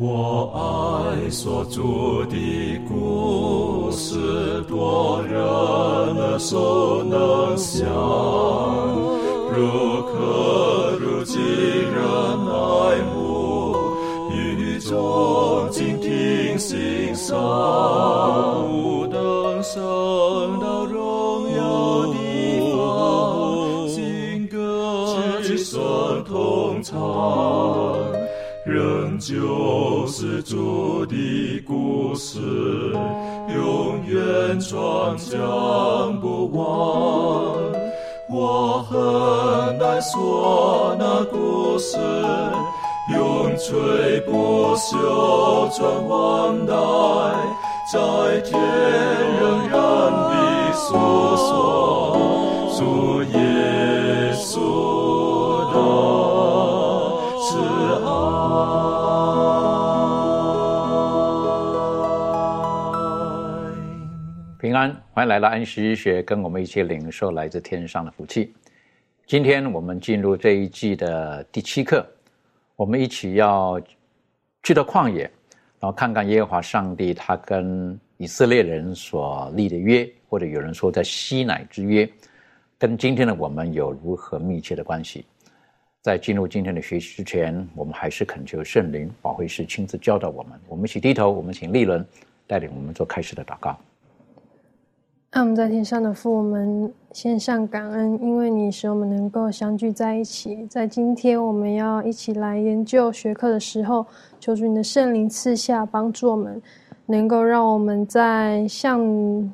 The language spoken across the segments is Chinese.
我爱所著的故事，多人耳熟能想，如可如今人爱慕，语中静听欣赏，不等升故事，永远传讲不完。我很难说那故事，永垂不朽传万代，在天仍然的诉说主耶平安，欢迎来到安息日学，跟我们一起领受来自天上的福气。今天我们进入这一季的第七课，我们一起要去到旷野，然后看看耶和华上帝他跟以色列人所立的约，或者有人说在西乃之约，跟今天的我们有如何密切的关系。在进入今天的学习之前，我们还是恳求圣灵保惠师亲自教导我们。我们一起低头，我们请利伦带领我们做开始的祷告。爱我们在天上的父，我们献上感恩，因为你使我们能够相聚在一起。在今天我们要一起来研究学科的时候，求主你的圣灵赐下帮助我们，能够让我们在向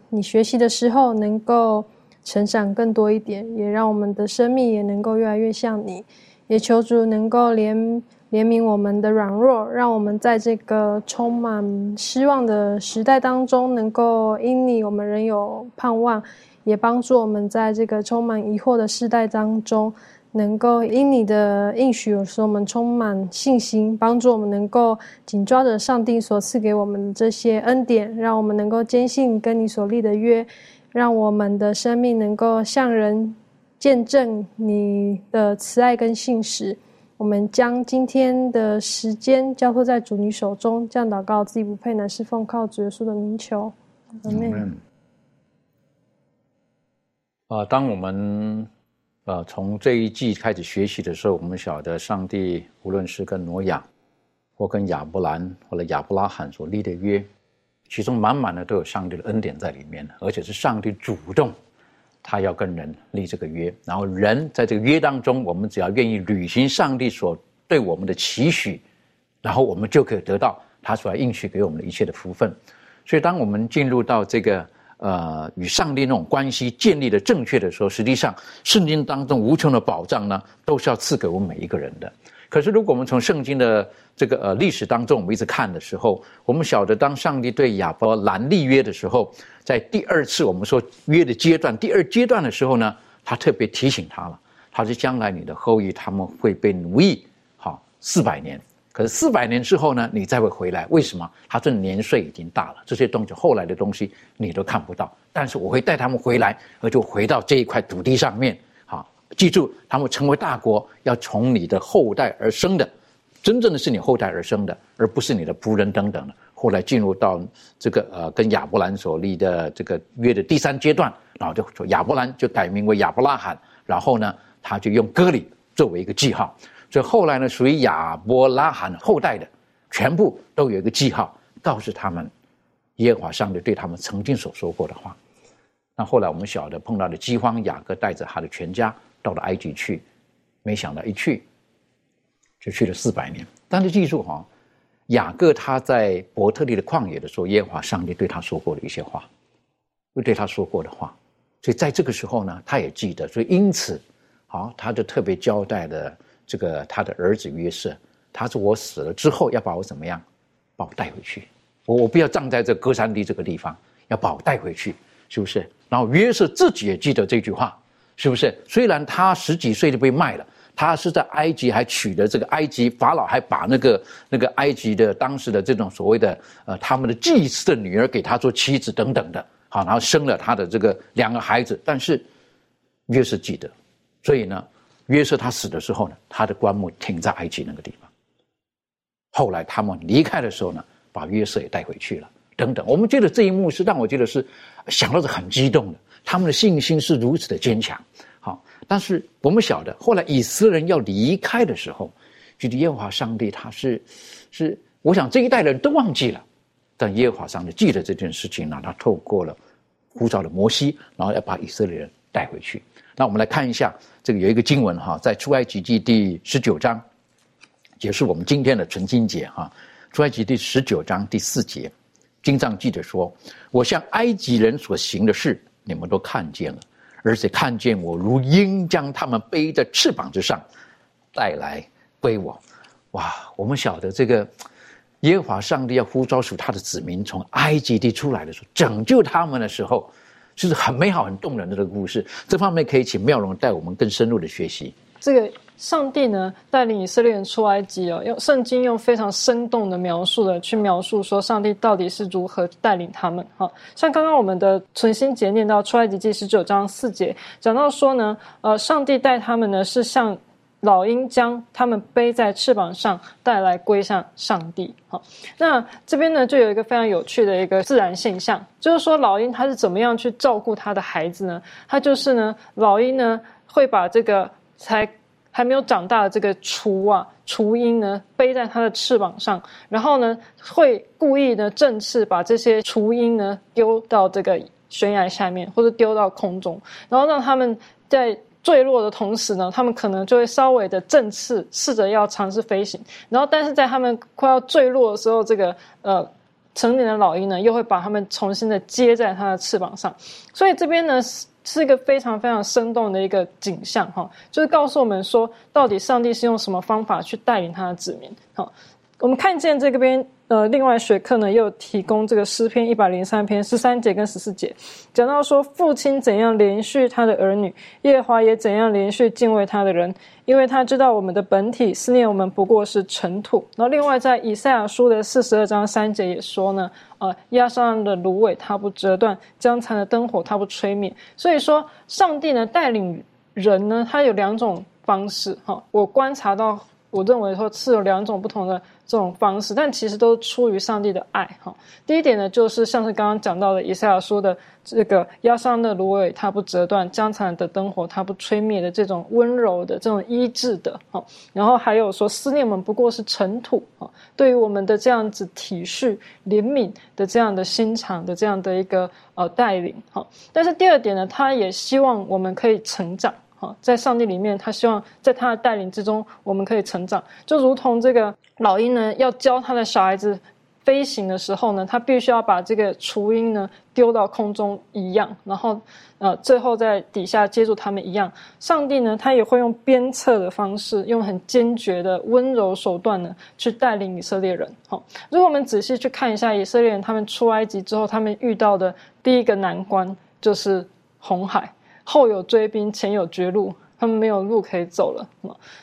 你学习的时候能够成长更多一点，也让我们的生命也能够越来越像你。也求主能够怜怜悯我们的软弱，让我们在这个充满失望的时代当中，能够因你我们仍有盼望；也帮助我们在这个充满疑惑的时代当中，能够因你的应许，使我们充满信心，帮助我们能够紧抓着上帝所赐给我们的这些恩典，让我们能够坚信跟你所立的约，让我们的生命能够向人。见证你的慈爱跟信实，我们将今天的时间交托在主你手中，这样祷告自己不配，乃是奉靠主耶稣的名求。阿门。啊，当我们呃从这一季开始学习的时候，我们晓得上帝无论是跟挪亚，或跟亚伯兰或者亚伯拉罕所立的约，其中满满的都有上帝的恩典在里面，而且是上帝主动。他要跟人立这个约，然后人在这个约当中，我们只要愿意履行上帝所对我们的期许，然后我们就可以得到他所要应许给我们的一切的福分。所以，当我们进入到这个呃与上帝那种关系建立的正确的时候，实际上圣经当中无穷的宝藏呢，都是要赐给我们每一个人的。可是，如果我们从圣经的这个呃历史当中，我们一直看的时候，我们晓得，当上帝对亚伯兰立约的时候，在第二次我们说约的阶段，第二阶段的时候呢，他特别提醒他了，他是将来你的后裔他们会被奴役，好四百年。可是四百年之后呢，你再会回来，为什么？他这年岁已经大了，这些东西后来的东西你都看不到，但是我会带他们回来，而就回到这一块土地上面。记住，他们成为大国，要从你的后代而生的，真正的是你后代而生的，而不是你的仆人等等的。后来进入到这个呃，跟亚伯兰所立的这个约的第三阶段，然后就说亚伯兰就改名为亚伯拉罕，然后呢，他就用割礼作为一个记号。所以后来呢，属于亚伯拉罕后代的，全部都有一个记号，告诉他们耶和华上帝对他们曾经所说过的话。那后来我们晓得碰到了饥荒，雅各带着他的全家。到了埃及去，没想到一去就去了四百年。但是记住哈，雅各他在伯特利的旷野的时候，耶和华上帝对他说过的一些话，会对他说过的话，所以在这个时候呢，他也记得。所以因此，好，他就特别交代了这个他的儿子约瑟，他说我死了之后要把我怎么样，把我带回去，我我不要葬在这歌山地这个地方，要把我带回去，是不是？然后约瑟自己也记得这句话。是不是？虽然他十几岁就被卖了，他是在埃及还娶了这个埃及法老，还把那个那个埃及的当时的这种所谓的呃他们的祭司的女儿给他做妻子等等的，好，然后生了他的这个两个孩子。但是约瑟记得，所以呢，约瑟他死的时候呢，他的棺木停在埃及那个地方。后来他们离开的时候呢，把约瑟也带回去了，等等。我们觉得这一幕是让我觉得是想到是很激动的，他们的信心是如此的坚强。好，但是我们晓得，后来以色列人要离开的时候，就耶和华上帝他是是，我想这一代人都忘记了，但耶和华上帝记得这件事情，让他透过了呼召的摩西，然后要把以色列人带回去。那我们来看一下，这个有一个经文哈，在出埃及记第十九章。也是我们今天的纯经节哈，出埃及第十九章第四节，经上记着说：“我向埃及人所行的事，你们都看见了，而且看见我如鹰将他们背在翅膀之上带来归我。”哇！我们晓得这个耶和华上帝要呼召出他的子民从埃及地出来的时候，拯救他们的时候，就是很美好、很动人的这个故事。这方面可以请妙容带我们更深入的学习。这个。上帝呢带领以色列人出埃及哦，用圣经用非常生动的描述的去描述说上帝到底是如何带领他们。哈，像刚刚我们的存心节念到出埃及记十九章四节，讲到说呢，呃，上帝带他们呢是像老鹰将他们背在翅膀上带来归向上帝。好，那这边呢就有一个非常有趣的一个自然现象，就是说老鹰它是怎么样去照顾它的孩子呢？它就是呢，老鹰呢会把这个才。还没有长大的这个雏啊，雏鹰呢，背在它的翅膀上，然后呢，会故意呢振翅，把这些雏鹰呢丢到这个悬崖下面，或者丢到空中，然后让他们在坠落的同时呢，他们可能就会稍微的振翅，试着要尝试飞行，然后但是在他们快要坠落的时候，这个呃成年的老鹰呢，又会把他们重新的接在它的翅膀上，所以这边呢是。一个非常非常生动的一个景象，哈，就是告诉我们说，到底上帝是用什么方法去带领他的子民，好，我们看见这个边。呃，另外学科呢又提供这个诗篇一百零三篇十三节跟十四节，讲到说父亲怎样连续他的儿女，耶华也怎样连续敬畏他的人，因为他知道我们的本体思念我们不过是尘土。然后另外在以赛亚书的四十二章三节也说呢，呃，压伤的芦苇它不折断，将残的灯火它不吹灭。所以说，上帝呢带领人呢，他有两种方式哈。我观察到，我认为说是有两种不同的。这种方式，但其实都出于上帝的爱哈。第一点呢，就是像是刚刚讲到的以赛亚说的这个压伤的芦苇它不折断，将残的灯火它不吹灭的这种温柔的这种医治的哈。然后还有说思念们不过是尘土啊，对于我们的这样子体恤怜悯的这样的心肠的这样的一个呃带领哈。但是第二点呢，他也希望我们可以成长。在上帝里面，他希望在他的带领之中，我们可以成长，就如同这个老鹰呢，要教他的小孩子飞行的时候呢，他必须要把这个雏鹰呢丢到空中一样，然后呃，最后在底下接住他们一样。上帝呢，他也会用鞭策的方式，用很坚决的温柔手段呢，去带领以色列人。好，如果我们仔细去看一下以色列人他们出埃及之后，他们遇到的第一个难关就是红海。后有追兵，前有绝路，他们没有路可以走了。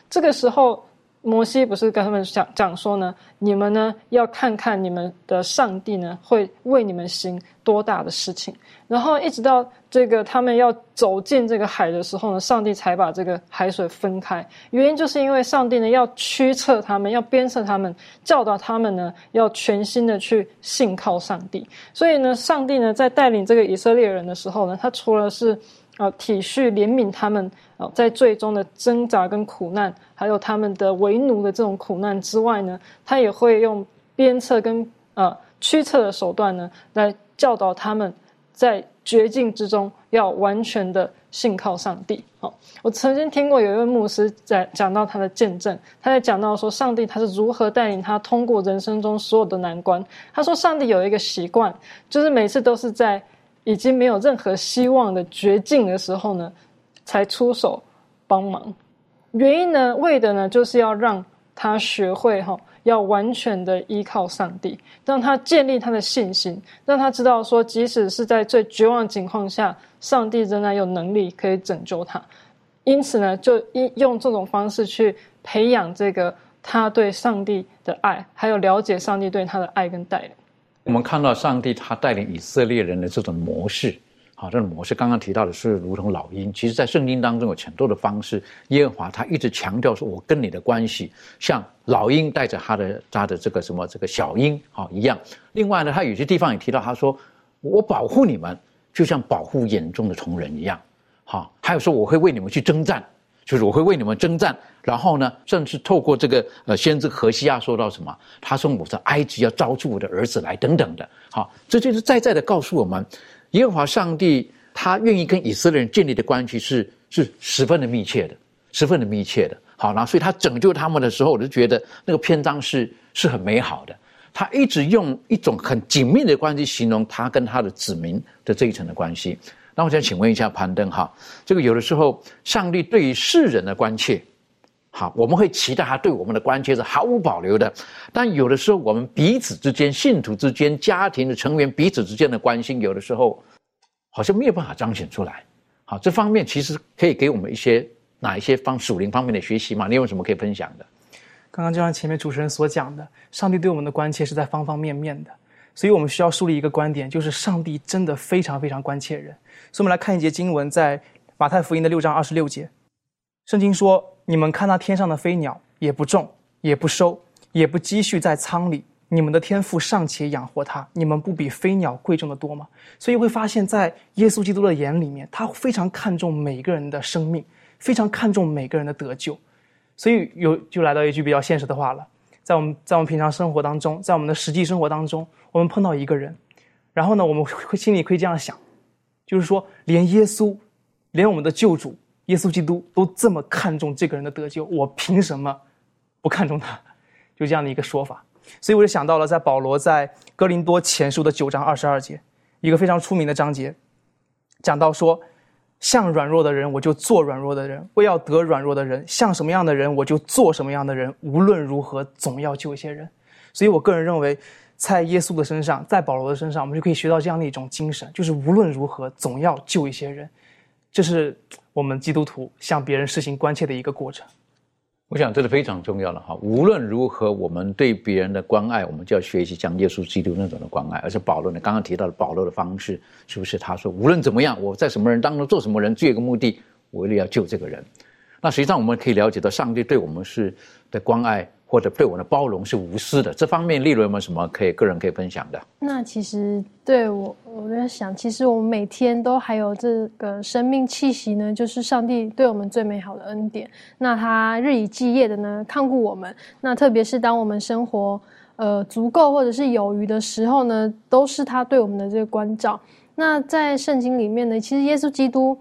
这个时候，摩西不是跟他们讲讲说呢？你们呢要看看你们的上帝呢会为你们行多大的事情。然后一直到这个他们要走进这个海的时候呢，上帝才把这个海水分开。原因就是因为上帝呢要驱策他们，要鞭策他们，教导他们呢要全心的去信靠上帝。所以呢，上帝呢在带领这个以色列人的时候呢，他除了是啊，体恤怜悯他们啊，在最终的挣扎跟苦难，还有他们的为奴的这种苦难之外呢，他也会用鞭策跟呃驱策的手段呢，来教导他们在绝境之中要完全的信靠上帝。好，我曾经听过有一位牧师在讲到他的见证，他在讲到说上帝他是如何带领他通过人生中所有的难关。他说上帝有一个习惯，就是每次都是在。已经没有任何希望的绝境的时候呢，才出手帮忙。原因呢，为的呢，就是要让他学会哈，要完全的依靠上帝，让他建立他的信心，让他知道说，即使是在最绝望情况下，上帝仍然有能力可以拯救他。因此呢，就用用这种方式去培养这个他对上帝的爱，还有了解上帝对他的爱跟带领。我们看到上帝他带领以色列人的这种模式，好，这种模式刚刚提到的是如同老鹰，其实在圣经当中有很多的方式。耶和华他一直强调说，我跟你的关系像老鹰带着他的他的这个什么这个小鹰好一样。另外呢，他有些地方也提到，他说我保护你们，就像保护眼中的同人一样。好，还有说我会为你们去征战，就是我会为你们征战。然后呢，甚至透过这个呃先知何西亚说到什么，他说我在埃及要招出我的儿子来等等的。好，这就是在在的告诉我们。耶和华上帝，他愿意跟以色列人建立的关系是是十分的密切的，十分的密切的。好，那所以他拯救他们的时候，我就觉得那个篇章是是很美好的。他一直用一种很紧密的关系形容他跟他的子民的这一层的关系。那我想请问一下攀登哈，这个有的时候上帝对于世人的关切，好，我们会期待他对我们的关切是毫无保留的。但有的时候我们彼此之间、信徒之间、家庭的成员彼此之间的关心，有的时候。好像没有办法彰显出来，好，这方面其实可以给我们一些哪一些方属灵方面的学习嘛？你有什么可以分享的？刚刚就像前面主持人所讲的，上帝对我们的关切是在方方面面的，所以我们需要树立一个观点，就是上帝真的非常非常关切人。所以，我们来看一节经文，在马太福音的六章二十六节，圣经说：“你们看那天上的飞鸟，也不种，也不收，也不积蓄在仓里。”你们的天赋尚且养活它，你们不比飞鸟贵重的多吗？所以会发现，在耶稣基督的眼里面，他非常看重每个人的生命，非常看重每个人的得救。所以有就来到一句比较现实的话了，在我们在我们平常生活当中，在我们的实际生活当中，我们碰到一个人，然后呢，我们会心里可以这样想，就是说，连耶稣，连我们的救主耶稣基督都这么看重这个人的得救，我凭什么不看重他？就这样的一个说法。所以我就想到了，在保罗在哥林多前书的九章二十二节，一个非常出名的章节，讲到说，像软弱的人，我就做软弱的人；为要得软弱的人，像什么样的人，我就做什么样的人。无论如何，总要救一些人。所以我个人认为，在耶稣的身上，在保罗的身上，我们就可以学到这样的一种精神，就是无论如何，总要救一些人。这是我们基督徒向别人实行关切的一个过程。我想这是非常重要的哈。无论如何，我们对别人的关爱，我们就要学习像耶稣基督那种的关爱。而且保罗呢，刚刚提到的保罗的方式，是不是他说无论怎么样，我在什么人当中做什么人，只有一个目的，我一定要救这个人。那实际上我们可以了解到，上帝对我们是的关爱。或者对我的包容是无私的，这方面利润有没有什么可以个人可以分享的？那其实对我，我在想，其实我们每天都还有这个生命气息呢，就是上帝对我们最美好的恩典。那他日以继夜的呢看顾我们，那特别是当我们生活呃足够或者是有余的时候呢，都是他对我们的这个关照。那在圣经里面呢，其实耶稣基督。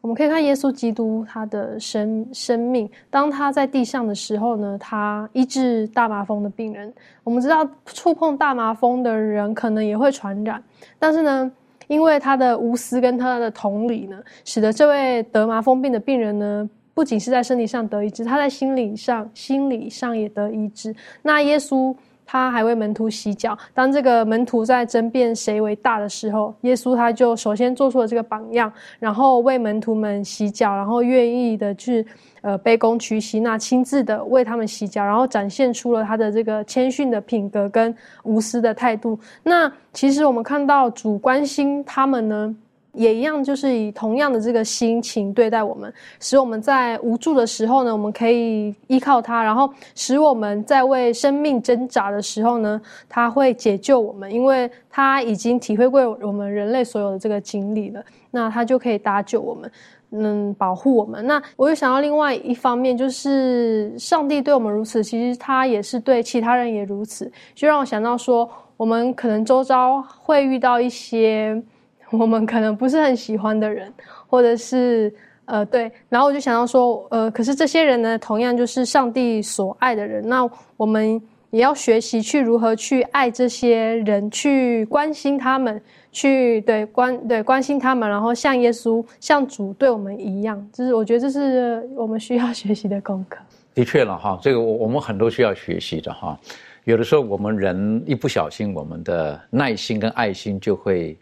我们可以看耶稣基督他的生生命，当他在地上的时候呢，他医治大麻风的病人。我们知道触碰大麻风的人可能也会传染，但是呢，因为他的无私跟他的同理呢，使得这位得麻风病的病人呢，不仅是在身体上得医治，他在心理上心理上也得医治。那耶稣。他还为门徒洗脚。当这个门徒在争辩谁为大的时候，耶稣他就首先做出了这个榜样，然后为门徒们洗脚，然后愿意的去呃卑躬屈膝，那亲自的为他们洗脚，然后展现出了他的这个谦逊的品格跟无私的态度。那其实我们看到主关心他们呢。也一样，就是以同样的这个心情对待我们，使我们在无助的时候呢，我们可以依靠他；然后使我们在为生命挣扎的时候呢，他会解救我们，因为他已经体会过我们人类所有的这个经历了，那他就可以搭救我们，嗯，保护我们。那我又想到另外一方面，就是上帝对我们如此，其实他也是对其他人也如此，就让我想到说，我们可能周遭会遇到一些。我们可能不是很喜欢的人，或者是呃对，然后我就想到说，呃，可是这些人呢，同样就是上帝所爱的人，那我们也要学习去如何去爱这些人，去关心他们，去对关对关心他们，然后像耶稣、像主对我们一样，就是我觉得这是我们需要学习的功课。的确了哈，这个我我们很多需要学习的哈，有的时候我们人一不小心，我们的耐心跟爱心就会。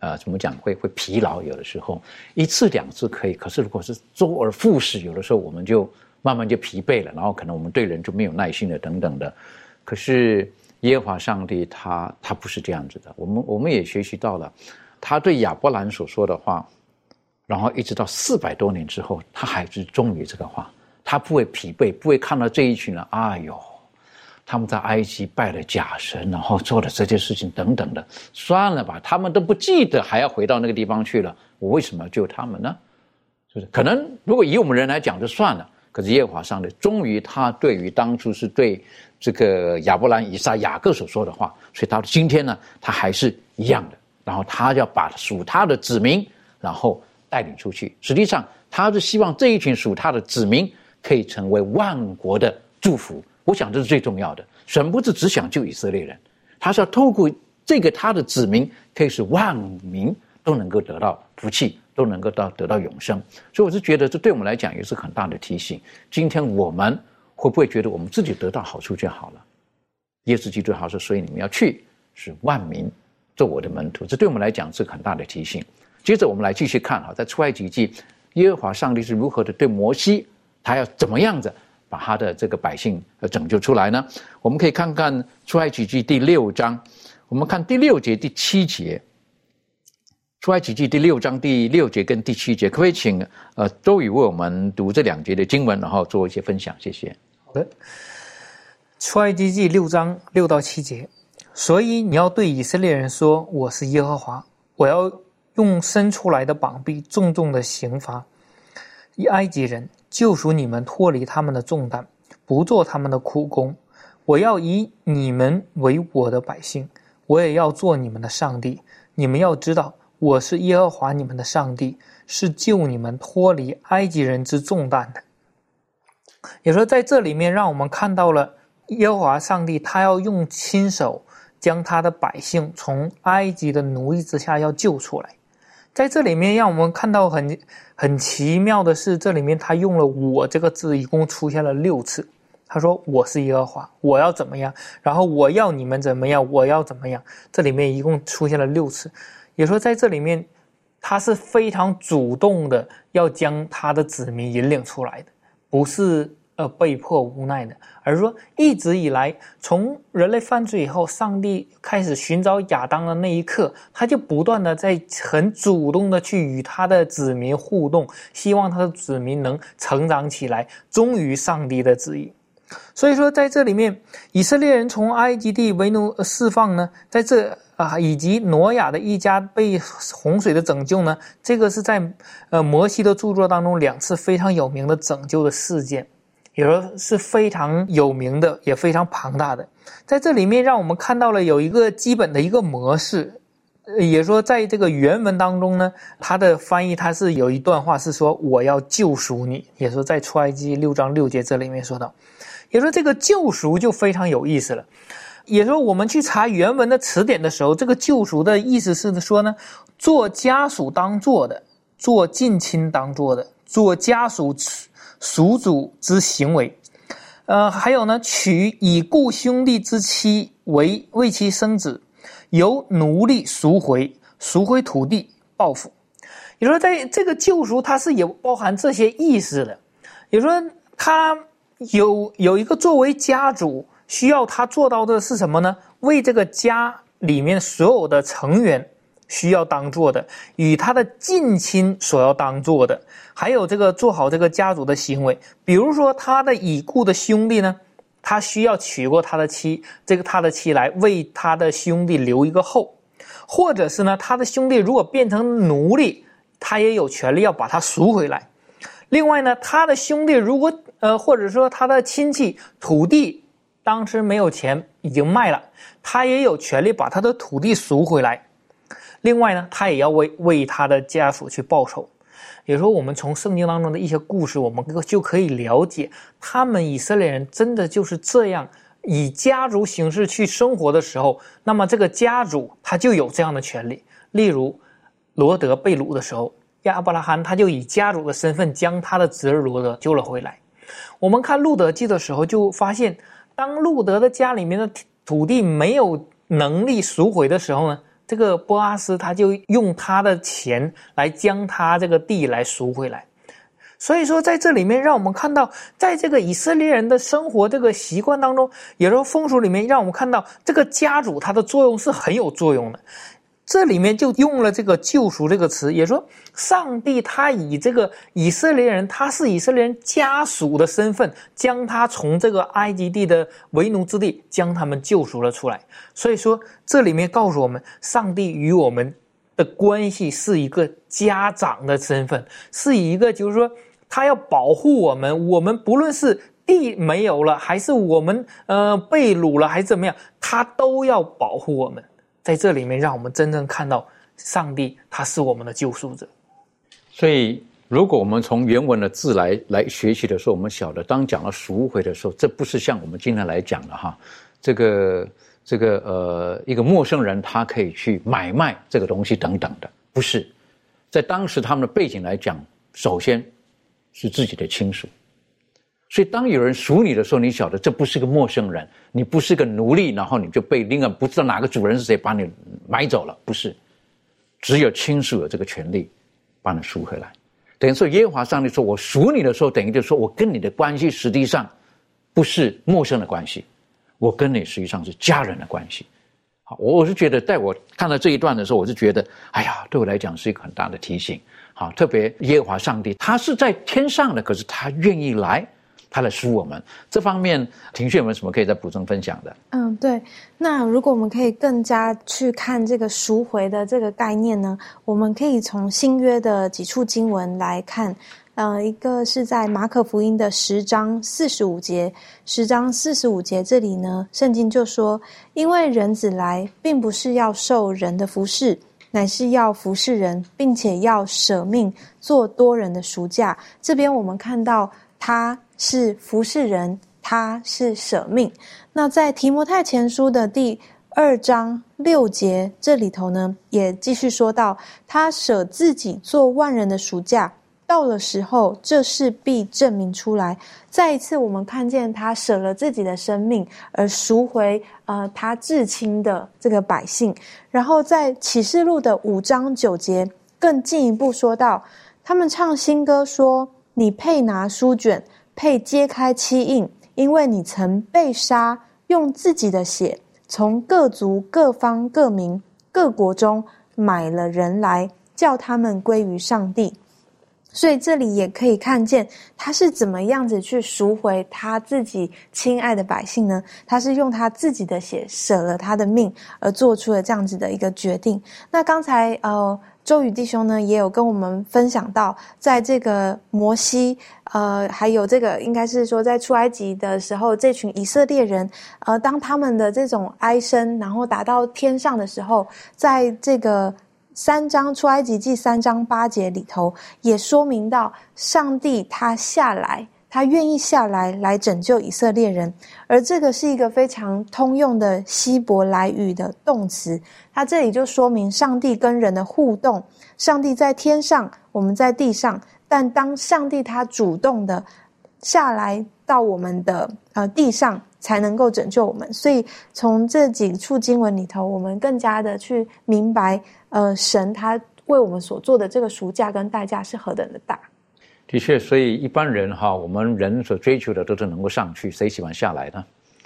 呃，怎么讲会会疲劳？有的时候一次两次可以，可是如果是周而复始，有的时候我们就慢慢就疲惫了，然后可能我们对人就没有耐心了等等的。可是耶和华上帝他他不是这样子的，我们我们也学习到了，他对亚伯兰所说的话，然后一直到四百多年之后，他还是忠于这个话，他不会疲惫，不会看到这一群人，哎呦，他们在埃及拜了假神，然后做了这件事情等等的，算了吧，他们都不记得，还要回到那个地方去了，我为什么要救他们呢？就是？可能如果以我们人来讲就算了，可是耶和华上帝终于他对于当初是对这个亚伯兰、以撒、雅各所说的话，所以到今天呢，他还是一样的。然后他要把属他的子民，然后带领出去。实际上，他是希望这一群属他的子民可以成为万国的祝福。我想这是最重要的。神不是只想救以色列人，他是要透过这个他的子民，可以使万民都能够得到福气，都能够到得到永生。所以我是觉得，这对我们来讲也是很大的提醒。今天我们会不会觉得我们自己得到好处就好了？耶稣基督好说，所以你们要去，使万民。做我的门徒，这对我们来讲是很大的提醒。接着我们来继续看哈，在出埃及记，耶和华上帝是如何的对摩西，他要怎么样子把他的这个百姓呃拯救出来呢？我们可以看看出埃及记第六章，我们看第六节、第七节。出埃及记第六章第六节跟第七节，可不可以请呃周宇为我们读这两节的经文，然后做一些分享？谢谢。好的，出埃及记六章六到七节。所以你要对以色列人说：“我是耶和华，我要用伸出来的膀臂重重的刑罚埃及人，救赎你们脱离他们的重担，不做他们的苦工。我要以你们为我的百姓，我也要做你们的上帝。你们要知道，我是耶和华你们的上帝，是救你们脱离埃及人之重担的。”也说在这里面，让我们看到了耶和华上帝，他要用亲手。将他的百姓从埃及的奴役之下要救出来，在这里面让我们看到很很奇妙的是，这里面他用了“我”这个字，一共出现了六次。他说：“我是耶和华，我要怎么样？然后我要你们怎么样？我要怎么样？”这里面一共出现了六次，也说在这里面，他是非常主动的要将他的子民引领出来的，不是。呃，被迫无奈的，而说一直以来，从人类犯罪以后，上帝开始寻找亚当的那一刻，他就不断的在很主动的去与他的子民互动，希望他的子民能成长起来，忠于上帝的旨意。所以说，在这里面，以色列人从埃及地为奴释放呢，在这啊，以及挪亚的一家被洪水的拯救呢，这个是在呃摩西的著作当中两次非常有名的拯救的事件。也说是非常有名的，也非常庞大的。在这里面，让我们看到了有一个基本的一个模式。也说，在这个原文当中呢，它的翻译它是有一段话是说：“我要救赎你。”也说在出埃及六章六节这里面说到，也说这个救赎就非常有意思了。也说我们去查原文的词典的时候，这个救赎的意思是说呢，做家属当做的，做近亲当做的，做家属。属主之行为，呃，还有呢，娶已故兄弟之妻为为其生子，由奴隶赎回，赎回土地报复。也说在这个救赎，它是有包含这些意思的。也说他有有一个作为家主需要他做到的是什么呢？为这个家里面所有的成员。需要当做的，与他的近亲所要当做的，还有这个做好这个家族的行为。比如说，他的已故的兄弟呢，他需要娶过他的妻，这个他的妻来为他的兄弟留一个后，或者是呢，他的兄弟如果变成奴隶，他也有权利要把他赎回来。另外呢，他的兄弟如果呃，或者说他的亲戚土地当时没有钱已经卖了，他也有权利把他的土地赎回来。另外呢，他也要为为他的家属去报仇。有时候我们从圣经当中的一些故事，我们就可以了解，他们以色列人真的就是这样以家族形式去生活的时候，那么这个家族他就有这样的权利。例如，罗德被掳的时候，亚伯拉罕他就以家族的身份将他的侄儿罗德救了回来。我们看路德记的时候，就发现，当路德的家里面的土地没有能力赎回的时候呢？这个波阿斯他就用他的钱来将他这个地来赎回来，所以说在这里面让我们看到，在这个以色列人的生活这个习惯当中，也说风俗里面让我们看到这个家主他的作用是很有作用的。这里面就用了这个“救赎”这个词，也说上帝他以这个以色列人，他是以色列人家属的身份，将他从这个埃及地的为奴之地，将他们救赎了出来。所以说，这里面告诉我们，上帝与我们的关系是一个家长的身份，是一个就是说，他要保护我们，我们不论是地没有了，还是我们呃被掳了，还是怎么样，他都要保护我们。在这里面，让我们真正看到上帝，他是我们的救赎者。所以，如果我们从原文的字来来学习的时候，我们晓得，当讲到赎回的时候，这不是像我们今天来讲的哈，这个这个呃，一个陌生人他可以去买卖这个东西等等的，不是。在当时他们的背景来讲，首先是自己的亲属。所以，当有人赎你的时候，你晓得这不是个陌生人，你不是个奴隶，然后你就被另外不知道哪个主人是谁把你买走了，不是，只有亲属有这个权利把你赎回来。等于说，耶和华上帝说：“我赎你的时候，等于就说我跟你的关系实际上不是陌生的关系，我跟你实际上是家人的关系。”好，我我是觉得，在我看到这一段的时候，我是觉得，哎呀，对我来讲是一个很大的提醒。好，特别耶和华上帝，他是在天上的，可是他愿意来。他来赎我们，这方面庭训有没有什么可以再补充分享的？嗯，对。那如果我们可以更加去看这个赎回的这个概念呢？我们可以从新约的几处经文来看。呃，一个是在马可福音的十章四十五节，十章四十五节这里呢，圣经就说：“因为人子来，并不是要受人的服侍，乃是要服侍人，并且要舍命做多人的赎价。”这边我们看到他。是服侍人，他是舍命。那在提摩太前书的第二章六节这里头呢，也继续说到，他舍自己做万人的赎价，到了时候，这事必证明出来。再一次，我们看见他舍了自己的生命，而赎回呃他至亲的这个百姓。然后在启示录的五章九节，更进一步说到，他们唱新歌说：“你配拿书卷。”配揭开七印，因为你曾被杀，用自己的血从各族、各方、各民、各国中买了人来，叫他们归于上帝。所以这里也可以看见他是怎么样子去赎回他自己亲爱的百姓呢？他是用他自己的血舍了他的命，而做出了这样子的一个决定。那刚才呃。周宇弟兄呢，也有跟我们分享到，在这个摩西，呃，还有这个应该是说，在出埃及的时候，这群以色列人，呃，当他们的这种哀声，然后达到天上的时候，在这个三章出埃及记三章八节里头，也说明到上帝他下来。他愿意下来来拯救以色列人，而这个是一个非常通用的希伯来语的动词。那这里就说明上帝跟人的互动，上帝在天上，我们在地上。但当上帝他主动的下来到我们的呃地上，才能够拯救我们。所以从这几处经文里头，我们更加的去明白，呃，神他为我们所做的这个赎价跟代价是何等的大。的确，所以一般人哈，我们人所追求的都是能够上去，谁喜欢下来呢？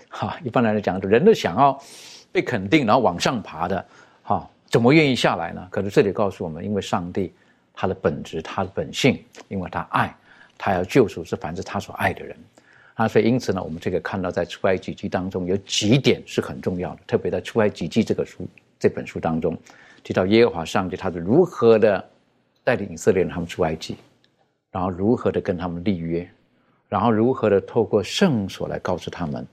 哈，一般来讲，人都想要被肯定，然后往上爬的，怎么愿意下来呢？可是这里告诉我们，因为上帝他的本质、他的本性，因为他爱，他要救赎是凡是他所爱的人啊，所以因此呢，我们这个看到在出埃及记当中有几点是很重要的，特别在出埃及记这个书这本书当中提到耶和华上帝他是如何的带领以色列人他们出埃及。然后如何的跟他们立约，然后如何的透过圣所来告诉他们，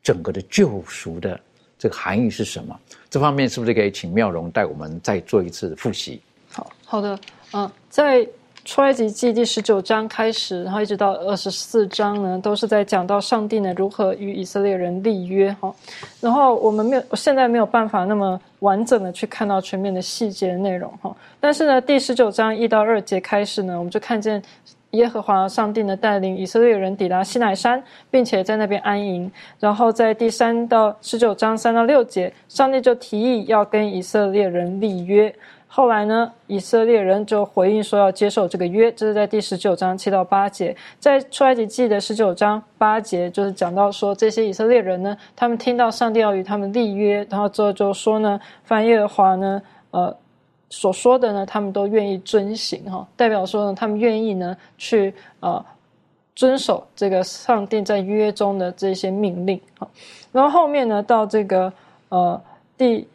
整个的救赎的这个含义是什么？这方面是不是可以请妙容带我们再做一次复习？好好的，嗯，在出埃及记第十九章开始，然后一直到二十四章呢，都是在讲到上帝呢如何与以色列人立约哈。然后我们没有，现在没有办法那么完整的去看到全面的细节内容哈。但是呢，第十九章一到二节开始呢，我们就看见耶和华上帝呢带领以色列人抵达西乃山，并且在那边安营。然后在第三到十九章三到六节，上帝就提议要跟以色列人立约。后来呢，以色列人就回应说要接受这个约，这是在第十九章七到八节。在出埃及记的十九章八节，就是讲到说这些以色列人呢，他们听到上帝要与他们立约，然后之后就说呢，翻耶和华呢。呃所说的呢，他们都愿意遵行哈，代表说呢，他们愿意呢去呃遵守这个上帝在约中的这些命令哈。然后后面呢，到这个呃第。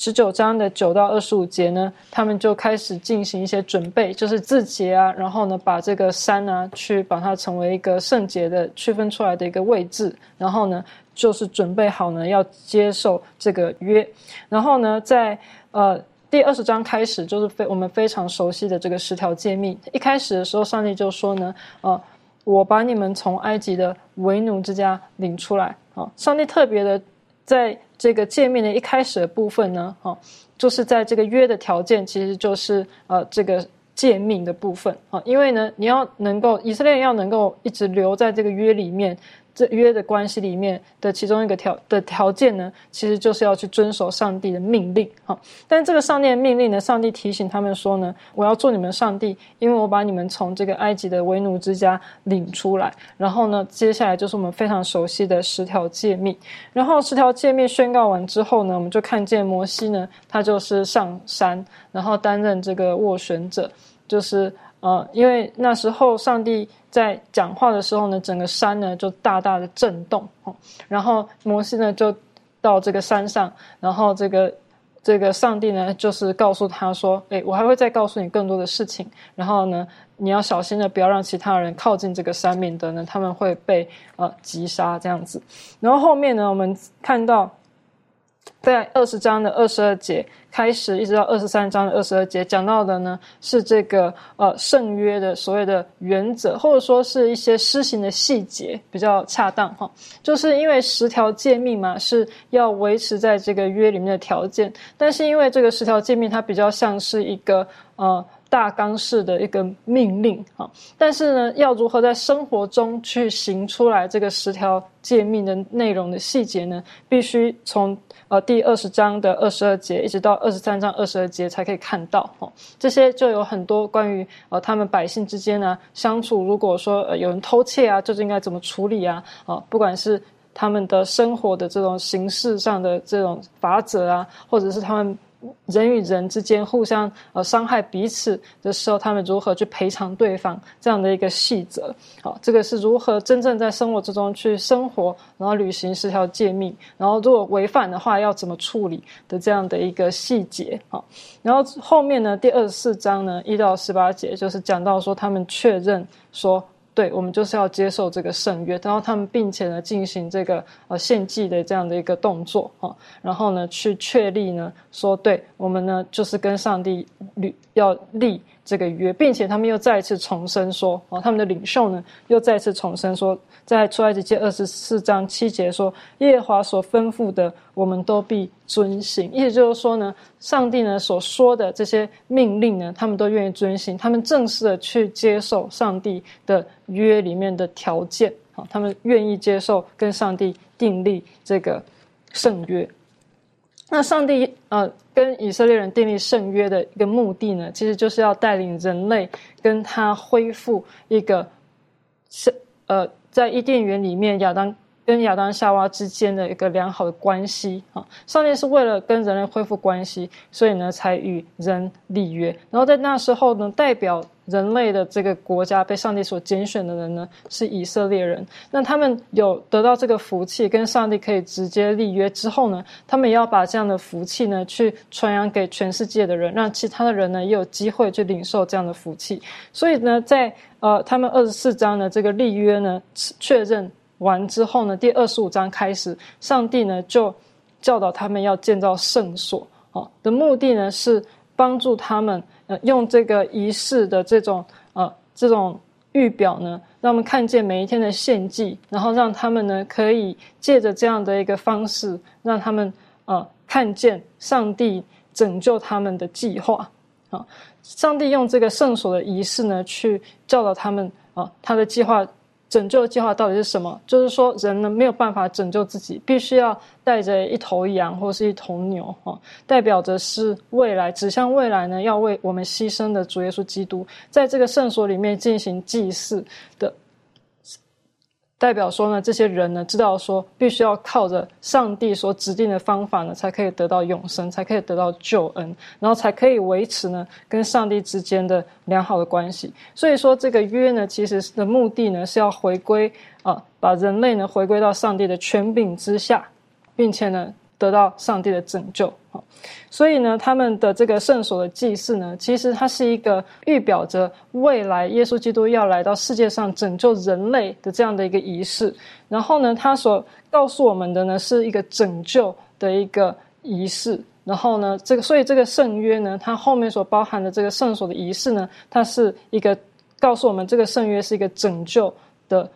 十九章的九到二十五节呢，他们就开始进行一些准备，就是自洁啊，然后呢，把这个山啊，去把它成为一个圣洁的区分出来的一个位置，然后呢，就是准备好呢，要接受这个约，然后呢，在呃第二十章开始，就是非我们非常熟悉的这个十条诫命。一开始的时候，上帝就说呢，呃，我把你们从埃及的为奴之家领出来啊，上帝特别的在。这个诫命的一开始的部分呢，哈，就是在这个约的条件，其实就是呃这个诫命的部分啊，因为呢，你要能够以色列要能够一直留在这个约里面。这约的关系里面的其中一个条的条件呢，其实就是要去遵守上帝的命令哈。但这个上帝的命令呢，上帝提醒他们说呢，我要做你们上帝，因为我把你们从这个埃及的为奴之家领出来。然后呢，接下来就是我们非常熟悉的十条诫命。然后十条诫命宣告完之后呢，我们就看见摩西呢，他就是上山，然后担任这个斡旋者，就是呃，因为那时候上帝。在讲话的时候呢，整个山呢就大大的震动哦。然后摩西呢就到这个山上，然后这个这个上帝呢就是告诉他说：“哎，我还会再告诉你更多的事情。然后呢，你要小心的，不要让其他人靠近这个山，免得呢他们会被呃击杀这样子。然后后面呢，我们看到。”在二十章的二十二节开始，一直到二十三章的二十二节，讲到的呢是这个呃圣约的所谓的原则，或者说是一些施行的细节比较恰当哈。就是因为十条诫命嘛，是要维持在这个约里面的条件，但是因为这个十条诫命它比较像是一个呃。大纲式的一个命令啊，但是呢，要如何在生活中去行出来这个十条诫命的内容的细节呢？必须从呃第二十章的二十二节一直到二十三章二十二节才可以看到哦。这些就有很多关于呃他们百姓之间呢相处，如果说呃有人偷窃啊，究竟应该怎么处理啊？哦，不管是他们的生活的这种形式上的这种法则啊，或者是他们。人与人之间互相呃伤害彼此的时候，他们如何去赔偿对方这样的一个细则？好，这个是如何真正在生活之中去生活，然后履行十条诫命，然后如果违反的话要怎么处理的这样的一个细节？好，然后后面呢，第二十四章呢一到十八节就是讲到说他们确认说。对，我们就是要接受这个圣约，然后他们并且呢进行这个呃献祭的这样的一个动作啊，然后呢去确立呢说，对我们呢就是跟上帝立要立这个约，并且他们又再一次重申说，哦，他们的领袖呢又再一次重申说。在出埃及记二十四章七节说：“耶和华所吩咐的，我们都必遵行。”意思就是说呢，上帝呢所说的这些命令呢，他们都愿意遵行，他们正式的去接受上帝的约里面的条件，好，他们愿意接受跟上帝订立这个圣约。那上帝呃跟以色列人订立圣约的一个目的呢，其实就是要带领人类跟他恢复一个是呃。在伊甸园里面，亚当跟亚当夏娃之间的一个良好的关系啊，上帝是为了跟人类恢复关系，所以呢才与人立约。然后在那时候呢，代表人类的这个国家被上帝所拣选的人呢，是以色列人。那他们有得到这个福气，跟上帝可以直接立约之后呢，他们也要把这样的福气呢，去传扬给全世界的人，让其他的人呢也有机会去领受这样的福气。所以呢，在呃，他们二十四章的这个立约呢，确认完之后呢，第二十五章开始，上帝呢就教导他们要建造圣所，哦，的目的呢是帮助他们呃用这个仪式的这种呃这种预表呢，让我们看见每一天的献祭，然后让他们呢可以借着这样的一个方式，让他们呃看见上帝拯救他们的计划，啊。上帝用这个圣所的仪式呢，去教导他们啊，他的计划拯救计划到底是什么？就是说，人呢没有办法拯救自己，必须要带着一头羊或是一头牛哦，代表着是未来，指向未来呢，要为我们牺牲的主耶稣基督，在这个圣所里面进行祭祀的代表说呢，这些人呢知道说，必须要靠着上帝所指定的方法呢，才可以得到永生，才可以得到救恩，然后才可以维持呢跟上帝之间的良好的关系。所以说，这个约呢，其实的目的呢是要回归啊，把人类呢回归到上帝的权柄之下，并且呢。得到上帝的拯救，所以呢，他们的这个圣所的祭祀呢，其实它是一个预表着未来耶稣基督要来到世界上拯救人类的这样的一个仪式。然后呢，他所告诉我们的呢，是一个拯救的一个仪式。然后呢，这个所以这个圣约呢，它后面所包含的这个圣所的仪式呢，它是一个告诉我们，这个圣约是一个拯救的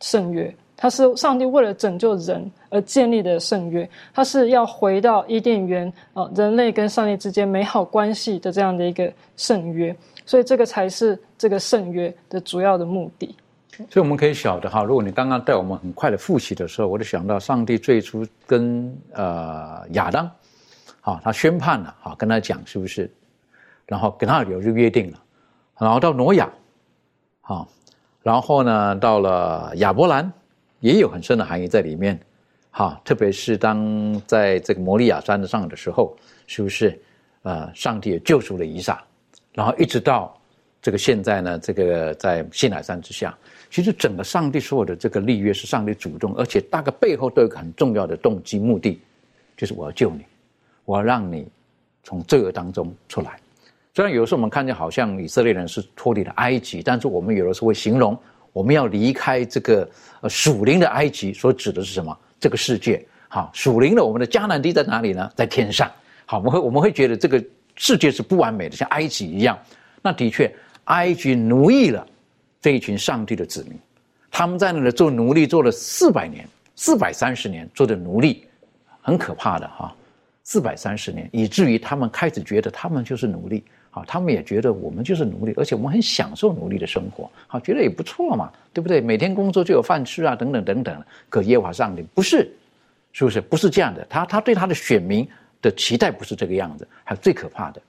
圣约。它是上帝为了拯救人而建立的圣约，它是要回到伊甸园啊，人类跟上帝之间美好关系的这样的一个圣约，所以这个才是这个圣约的主要的目的。所以我们可以晓得哈，如果你刚刚带我们很快的复习的时候，我就想到上帝最初跟呃亚当，好，他宣判了，好，跟他讲是不是，然后跟他有就约定了，然后到挪亚，好，然后呢到了亚伯兰。也有很深的含义在里面，哈，特别是当在这个摩利亚山上的时候，是不是？呃，上帝也救赎了以撒，然后一直到这个现在呢，这个在西乃山之下，其实整个上帝所有的这个立约是上帝主动，而且大概背后都有个很重要的动机目的，就是我要救你，我要让你从罪恶当中出来。虽然有时候我们看见好像以色列人是脱离了埃及，但是我们有的时候会形容。我们要离开这个呃属灵的埃及，所指的是什么？这个世界，好，属灵的我们的迦南地在哪里呢？在天上。好，我们会我们会觉得这个世界是不完美的，像埃及一样。那的确，埃及奴役了这一群上帝的子民，他们在那里做奴隶，做了四百年，四百三十年做的奴隶，很可怕的哈，四百三十年，以至于他们开始觉得他们就是奴隶。好，他们也觉得我们就是奴隶，而且我们很享受奴隶的生活，好，觉得也不错嘛，对不对？每天工作就有饭吃啊，等等等等。可耶和华上帝不是，是不是？不是这样的。他他对他的选民的期待不是这个样子。还有最可怕的，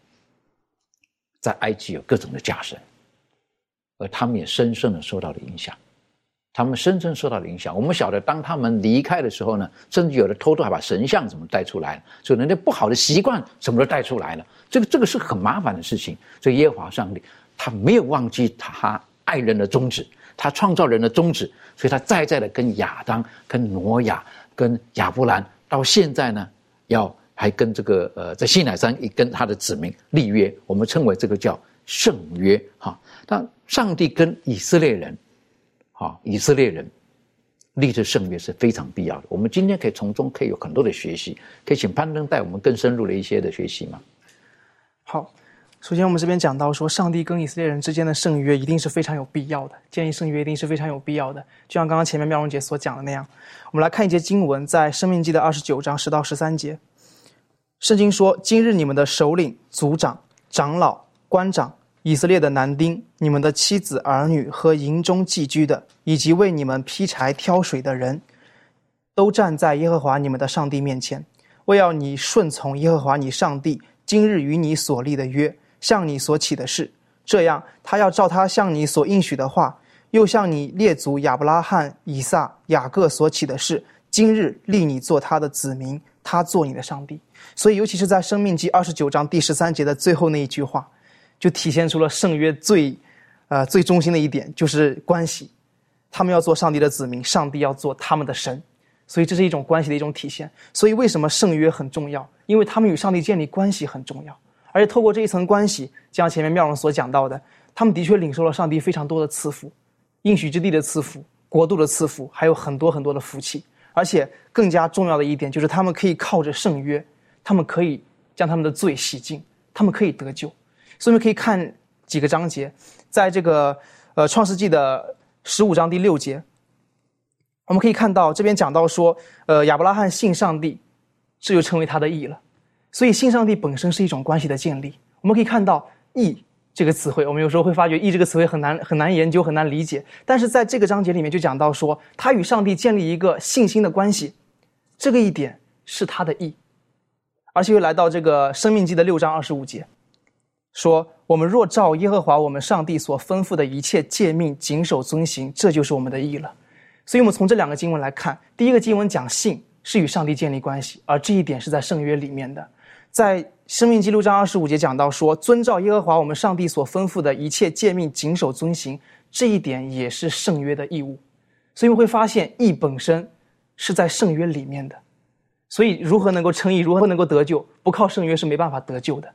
在埃及有各种的假神，而他们也深深的受到了影响。他们深深受到了影响。我们晓得，当他们离开的时候呢，甚至有的偷偷还把神像什么带出来了，所以人家不好的习惯什么都带出来了。这个这个是很麻烦的事情。所以耶和华上帝他没有忘记他爱人的宗旨，他创造人的宗旨，所以他再再的跟亚当、跟挪亚、跟亚伯兰，到现在呢，要还跟这个呃，在西乃山也跟他的子民立约，我们称为这个叫圣约哈。那上帝跟以色列人。哈，以色列人立这圣约是非常必要的。我们今天可以从中可以有很多的学习，可以请攀登带我们更深入的一些的学习吗？好，首先我们这边讲到说，上帝跟以色列人之间的圣约一定是非常有必要的，建立圣约一定是非常有必要的。就像刚刚前面妙容姐所讲的那样，我们来看一节经文，在生命记的二十九章十到十三节，圣经说：“今日你们的首领、族长、长老、官长。”以色列的男丁，你们的妻子儿女和营中寄居的，以及为你们劈柴挑水的人，都站在耶和华你们的上帝面前，为要你顺从耶和华你上帝今日与你所立的约，向你所起的事。这样，他要照他向你所应许的话，又向你列祖亚伯拉罕、以撒、雅各所起的事，今日立你做他的子民，他做你的上帝。所以，尤其是在生命记二十九章第十三节的最后那一句话。就体现出了圣约最，呃，最中心的一点就是关系，他们要做上帝的子民，上帝要做他们的神，所以这是一种关系的一种体现。所以为什么圣约很重要？因为他们与上帝建立关系很重要，而且透过这一层关系，就像前面妙容所讲到的，他们的确领受了上帝非常多的赐福，应许之地的赐福，国度的赐福，还有很多很多的福气。而且更加重要的一点就是，他们可以靠着圣约，他们可以将他们的罪洗净，他们可以得救。所以我们可以看几个章节，在这个呃创世纪的十五章第六节，我们可以看到这边讲到说，呃亚伯拉罕信上帝，这就成为他的义了。所以信上帝本身是一种关系的建立。我们可以看到义这个词汇，我们有时候会发觉义这个词汇很难很难研究很难理解，但是在这个章节里面就讲到说，他与上帝建立一个信心的关系，这个一点是他的义，而且又来到这个生命记的六章二十五节。说：“我们若照耶和华我们上帝所吩咐的一切诫命谨守遵行，这就是我们的义了。”所以，我们从这两个经文来看，第一个经文讲信是与上帝建立关系，而这一点是在圣约里面的。在生命记录章二十五节讲到说，遵照耶和华我们上帝所吩咐的一切诫命，谨守遵行，这一点也是圣约的义务。所以，我们会发现义本身是在圣约里面的。所以，如何能够称义，如何能够得救，不靠圣约是没办法得救的。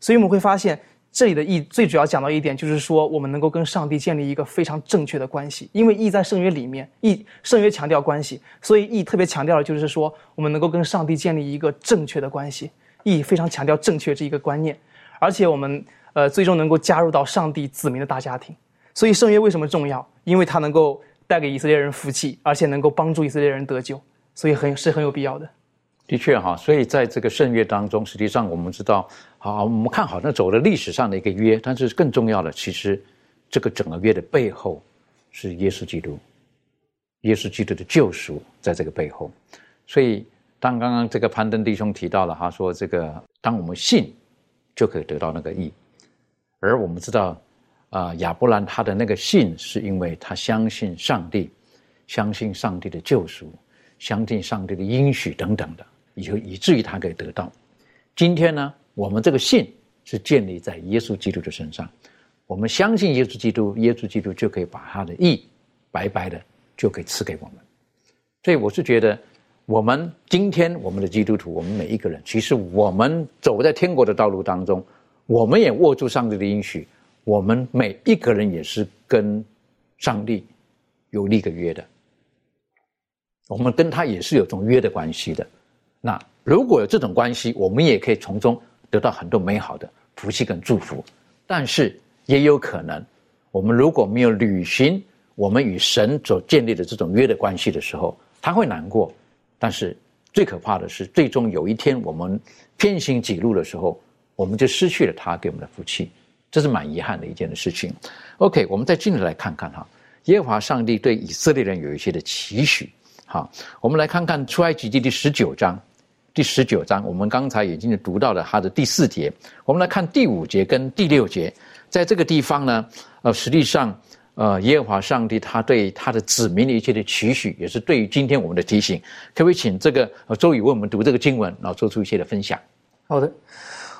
所以，我们会发现。这里的义最主要讲到一点，就是说我们能够跟上帝建立一个非常正确的关系。因为义在圣约里面，义圣约强调关系，所以义特别强调的就是说我们能够跟上帝建立一个正确的关系。义非常强调正确这一个观念，而且我们呃最终能够加入到上帝子民的大家庭。所以圣约为什么重要？因为它能够带给以色列人福气，而且能够帮助以色列人得救，所以很是很有必要的。的确哈，所以在这个圣约当中，实际上我们知道。好，我们看好那走了历史上的一个约，但是更重要的，其实这个整个约的背后是耶稣基督，耶稣基督的救赎在这个背后。所以，当刚刚这个攀登弟兄提到了，他说这个当我们信，就可以得到那个义。而我们知道，啊，亚伯兰他的那个信，是因为他相信上帝，相信上帝的救赎，相信上帝的应许等等的，以后以至于他可以得到。今天呢？我们这个信是建立在耶稣基督的身上，我们相信耶稣基督，耶稣基督就可以把他的义白白的就可以赐给我们。所以我是觉得，我们今天我们的基督徒，我们每一个人，其实我们走在天国的道路当中，我们也握住上帝的应许，我们每一个人也是跟上帝有立个约的，我们跟他也是有种约的关系的。那如果有这种关系，我们也可以从中。得到很多美好的福气跟祝福，但是也有可能，我们如果没有履行我们与神所建立的这种约的关系的时候，他会难过。但是最可怕的是，最终有一天我们偏行己路的时候，我们就失去了他给我们的福气，这是蛮遗憾的一件的事情。OK，我们再进来来看看哈，耶和华上帝对以色列人有一些的期许。好，我们来看看出埃及记第十九章。第十九章，我们刚才已经读到了它的第四节。我们来看第五节跟第六节，在这个地方呢，呃，实际上，呃，耶和华上帝他对他的子民的一切的期许，也是对于今天我们的提醒。可不可以请这个呃周宇为我们读这个经文，然后做出一些的分享？好的，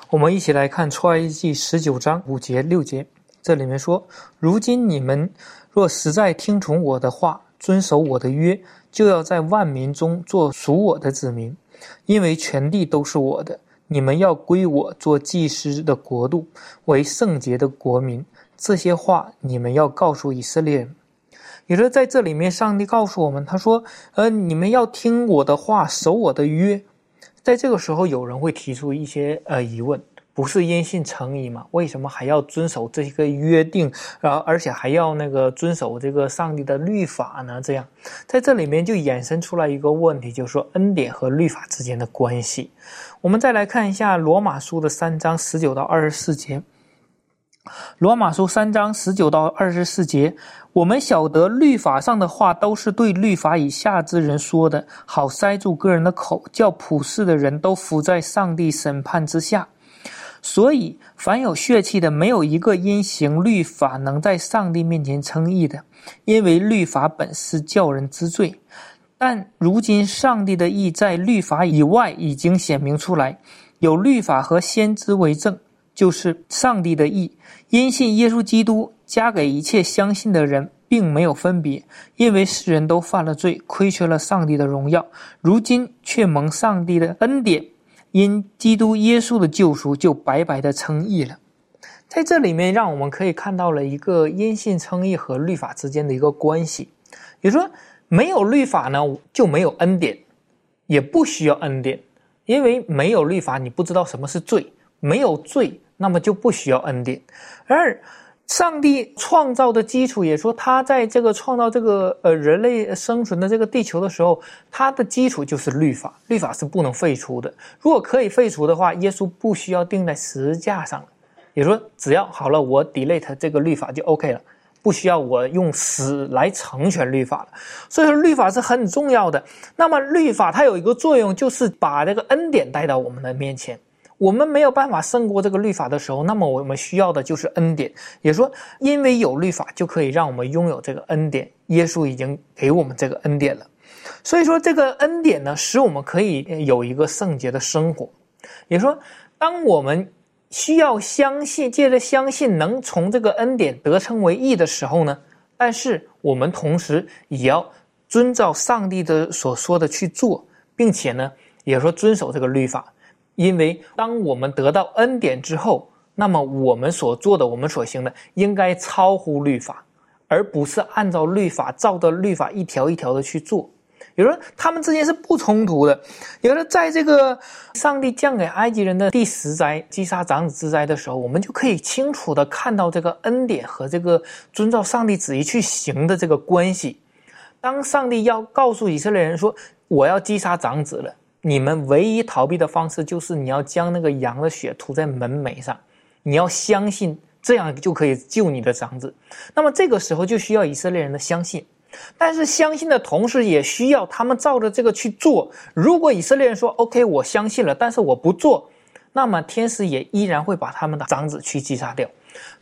我们一起来看出埃及十九章五节六节，这里面说：如今你们若实在听从我的话，遵守我的约，就要在万民中做属我的子民。因为全地都是我的，你们要归我做祭司的国度，为圣洁的国民。这些话你们要告诉以色列人。也就是在这里面，上帝告诉我们，他说：“呃，你们要听我的话，守我的约。”在这个时候，有人会提出一些呃疑问。不是因信成义吗？为什么还要遵守这个约定？然后，而且还要那个遵守这个上帝的律法呢？这样，在这里面就衍生出来一个问题，就是说恩典和律法之间的关系。我们再来看一下罗马书的三章十九到二十四节。罗马书三章十九到二十四节，我们晓得律法上的话都是对律法以下之人说的，好塞住个人的口，叫普世的人都伏在上帝审判之下。所以，凡有血气的，没有一个因行律法能在上帝面前称义的，因为律法本是叫人知罪。但如今，上帝的义在律法以外已经显明出来，有律法和先知为证，就是上帝的义。因信耶稣基督，加给一切相信的人，并没有分别，因为世人都犯了罪，亏缺了上帝的荣耀，如今却蒙上帝的恩典。因基督耶稣的救赎，就白白的称义了。在这里面，让我们可以看到了一个因信称义和律法之间的一个关系。也就说，没有律法呢，就没有恩典，也不需要恩典，因为没有律法，你不知道什么是罪；没有罪，那么就不需要恩典。然而上帝创造的基础，也说他在这个创造这个呃人类生存的这个地球的时候，他的基础就是律法，律法是不能废除的。如果可以废除的话，耶稣不需要钉在十字架上了。也说只要好了，我 delete 这个律法就 OK 了，不需要我用死来成全律法了。所以说律法是很重要的。那么律法它有一个作用，就是把这个恩典带到我们的面前。我们没有办法胜过这个律法的时候，那么我们需要的就是恩典。也说，因为有律法，就可以让我们拥有这个恩典。耶稣已经给我们这个恩典了，所以说这个恩典呢，使我们可以有一个圣洁的生活。也说，当我们需要相信，借着相信能从这个恩典得称为义的时候呢，但是我们同时也要遵照上帝的所说的去做，并且呢，也说遵守这个律法。因为当我们得到恩典之后，那么我们所做的、我们所行的，应该超乎律法，而不是按照律法、照着律法一条一条的去做。有人他们之间是不冲突的。有的在这个上帝降给埃及人的第十灾击杀长子之灾的时候，我们就可以清楚的看到这个恩典和这个遵照上帝旨意去行的这个关系。当上帝要告诉以色列人说：“我要击杀长子了。”你们唯一逃避的方式就是你要将那个羊的血涂在门楣上，你要相信这样就可以救你的长子。那么这个时候就需要以色列人的相信，但是相信的同时也需要他们照着这个去做。如果以色列人说 “OK，我相信了”，但是我不做，那么天使也依然会把他们的长子去击杀掉。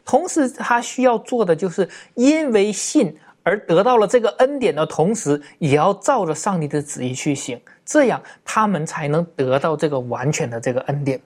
同时，他需要做的就是因为信而得到了这个恩典的同时，也要照着上帝的旨意去行。这样，他们才能得到这个完全的这个恩典。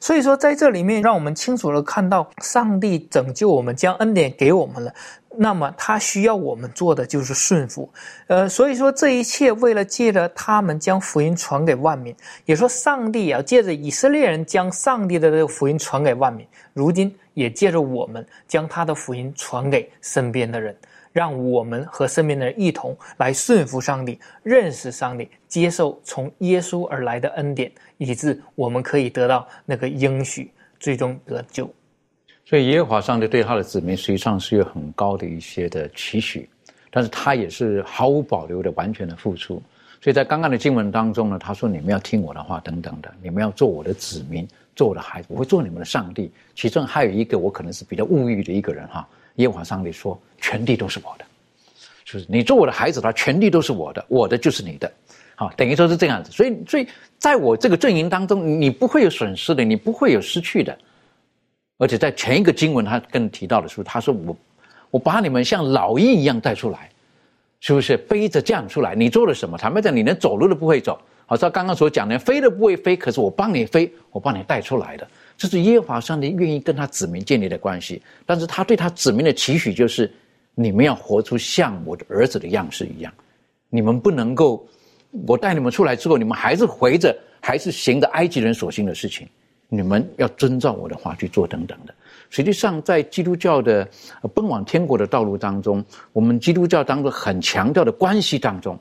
所以说，在这里面，让我们清楚的看到，上帝拯救我们，将恩典给我们了。那么，他需要我们做的就是顺服。呃，所以说，这一切为了借着他们将福音传给万民，也说上帝要借着以色列人将上帝的这个福音传给万民，如今也借着我们将他的福音传给身边的人。让我们和身边的人一同来顺服上帝，认识上帝，接受从耶稣而来的恩典，以致我们可以得到那个应许，最终得救。所以耶和华上帝对他的子民实际上是有很高的一些的期许，但是他也是毫无保留的、完全的付出。所以在刚刚的经文当中呢，他说：“你们要听我的话，等等的，你们要做我的子民，做我的孩子，我会做你们的上帝。”其中还有一个我可能是比较物欲的一个人哈。耶和华上帝说：“全地都是我的，就是你做我的孩子，他全地都是我的，我的就是你的，好，等于说是这样子。所以，所以在我这个阵营当中，你不会有损失的，你不会有失去的。而且在前一个经文，他更提到的是，他说我，我把你们像老鹰一样带出来，是不是背着降出来？你做了什么？坦白讲，你连走路都不会走。好，照刚刚所讲的，飞都不会飞，可是我帮你飞，我帮你带出来的。”这是耶和华上帝愿意跟他子民建立的关系，但是他对他子民的期许就是，你们要活出像我的儿子的样式一样，你们不能够，我带你们出来之后，你们还是回着，还是行着埃及人所行的事情，你们要遵照我的话去做等等的。实际上，在基督教的奔往天国的道路当中，我们基督教当中很强调的关系当中，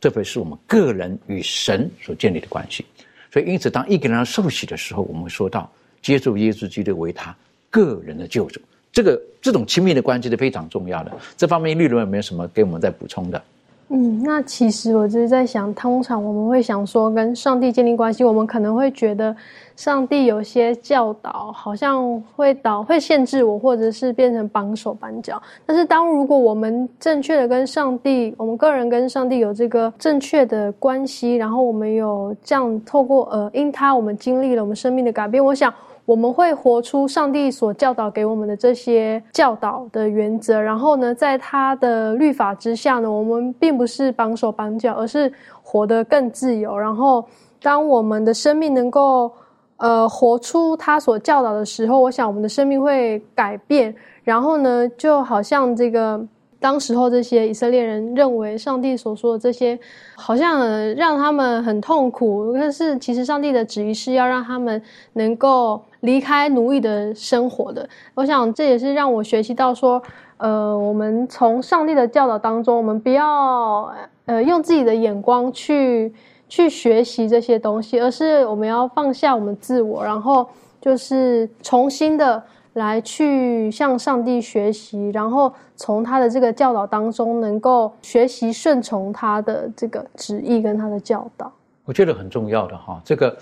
这会是我们个人与神所建立的关系。所以，因此，当一个人要受洗的时候，我们说到。接受耶稣基督为他个人的救主，这个这种亲密的关系是非常重要的。这方面，律伦有没有什么给我们再补充的？嗯，那其实我就是在想，通常我们会想说，跟上帝建立关系，我们可能会觉得上帝有些教导好像会导会限制我，或者是变成绑手绑脚。但是，当如果我们正确的跟上帝，我们个人跟上帝有这个正确的关系，然后我们有这样透过呃，因他我们经历了我们生命的改变，我想。我们会活出上帝所教导给我们的这些教导的原则，然后呢，在他的律法之下呢，我们并不是绑手绑脚，而是活得更自由。然后，当我们的生命能够呃活出他所教导的时候，我想我们的生命会改变。然后呢，就好像这个。当时候这些以色列人认为上帝所说的这些，好像让他们很痛苦。但是其实上帝的旨意是要让他们能够离开奴役的生活的。我想这也是让我学习到说，呃，我们从上帝的教导当中，我们不要呃用自己的眼光去去学习这些东西，而是我们要放下我们自我，然后就是重新的。来去向上帝学习，然后从他的这个教导当中，能够学习顺从他的这个旨意跟他的教导。我觉得很重要的哈，这个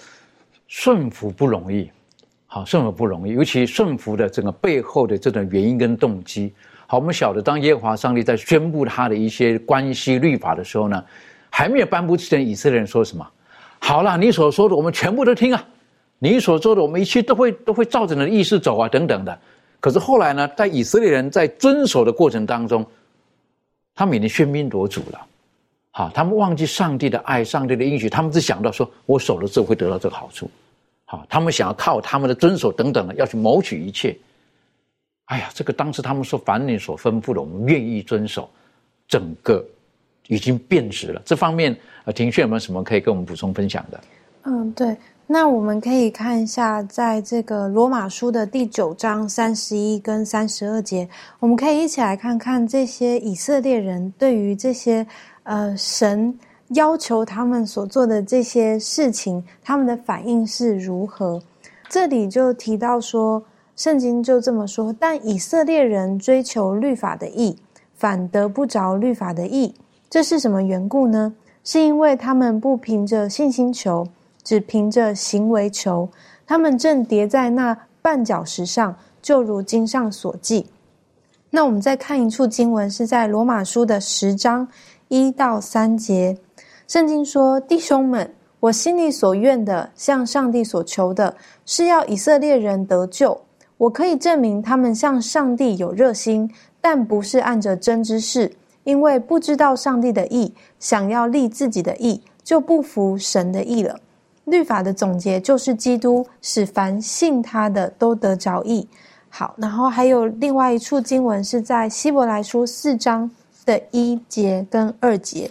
顺服不容易，好顺服不容易，尤其顺服的整个背后的这种原因跟动机。好，我们晓得，当耶和华上帝在宣布他的一些关系律法的时候呢，还没有颁布之前，以色列人说什么？好了，你所说的我们全部都听啊，你所做的，我们一切都会都会照着你的意思走啊，等等的。可是后来呢，在以色列人在遵守的过程当中，他们已经喧宾夺主了，好，他们忘记上帝的爱，上帝的应许，他们只想到说，我守了之后会得到这个好处，好，他们想要靠他们的遵守等等的，要去谋取一切。哎呀，这个当时他们说，凡你所吩咐的，我们愿意遵守，整个已经变质了。这方面，呃，庭炫有没有什么可以跟我们补充分享的？嗯，对。那我们可以看一下，在这个罗马书的第九章三十一跟三十二节，我们可以一起来看看这些以色列人对于这些呃神要求他们所做的这些事情，他们的反应是如何。这里就提到说，圣经就这么说：但以色列人追求律法的义，反得不着律法的义，这是什么缘故呢？是因为他们不凭着信心求。只凭着行为求，他们正叠在那绊脚石上，就如经上所记。那我们再看一处经文，是在罗马书的十章一到三节。圣经说：“弟兄们，我心里所愿的，向上帝所求的，是要以色列人得救。我可以证明他们向上帝有热心，但不是按着真之事，因为不知道上帝的意，想要立自己的意，就不服神的意了。”律法的总结就是基督使凡信他的都得着义。好，然后还有另外一处经文是在希伯来书四章的一节跟二节。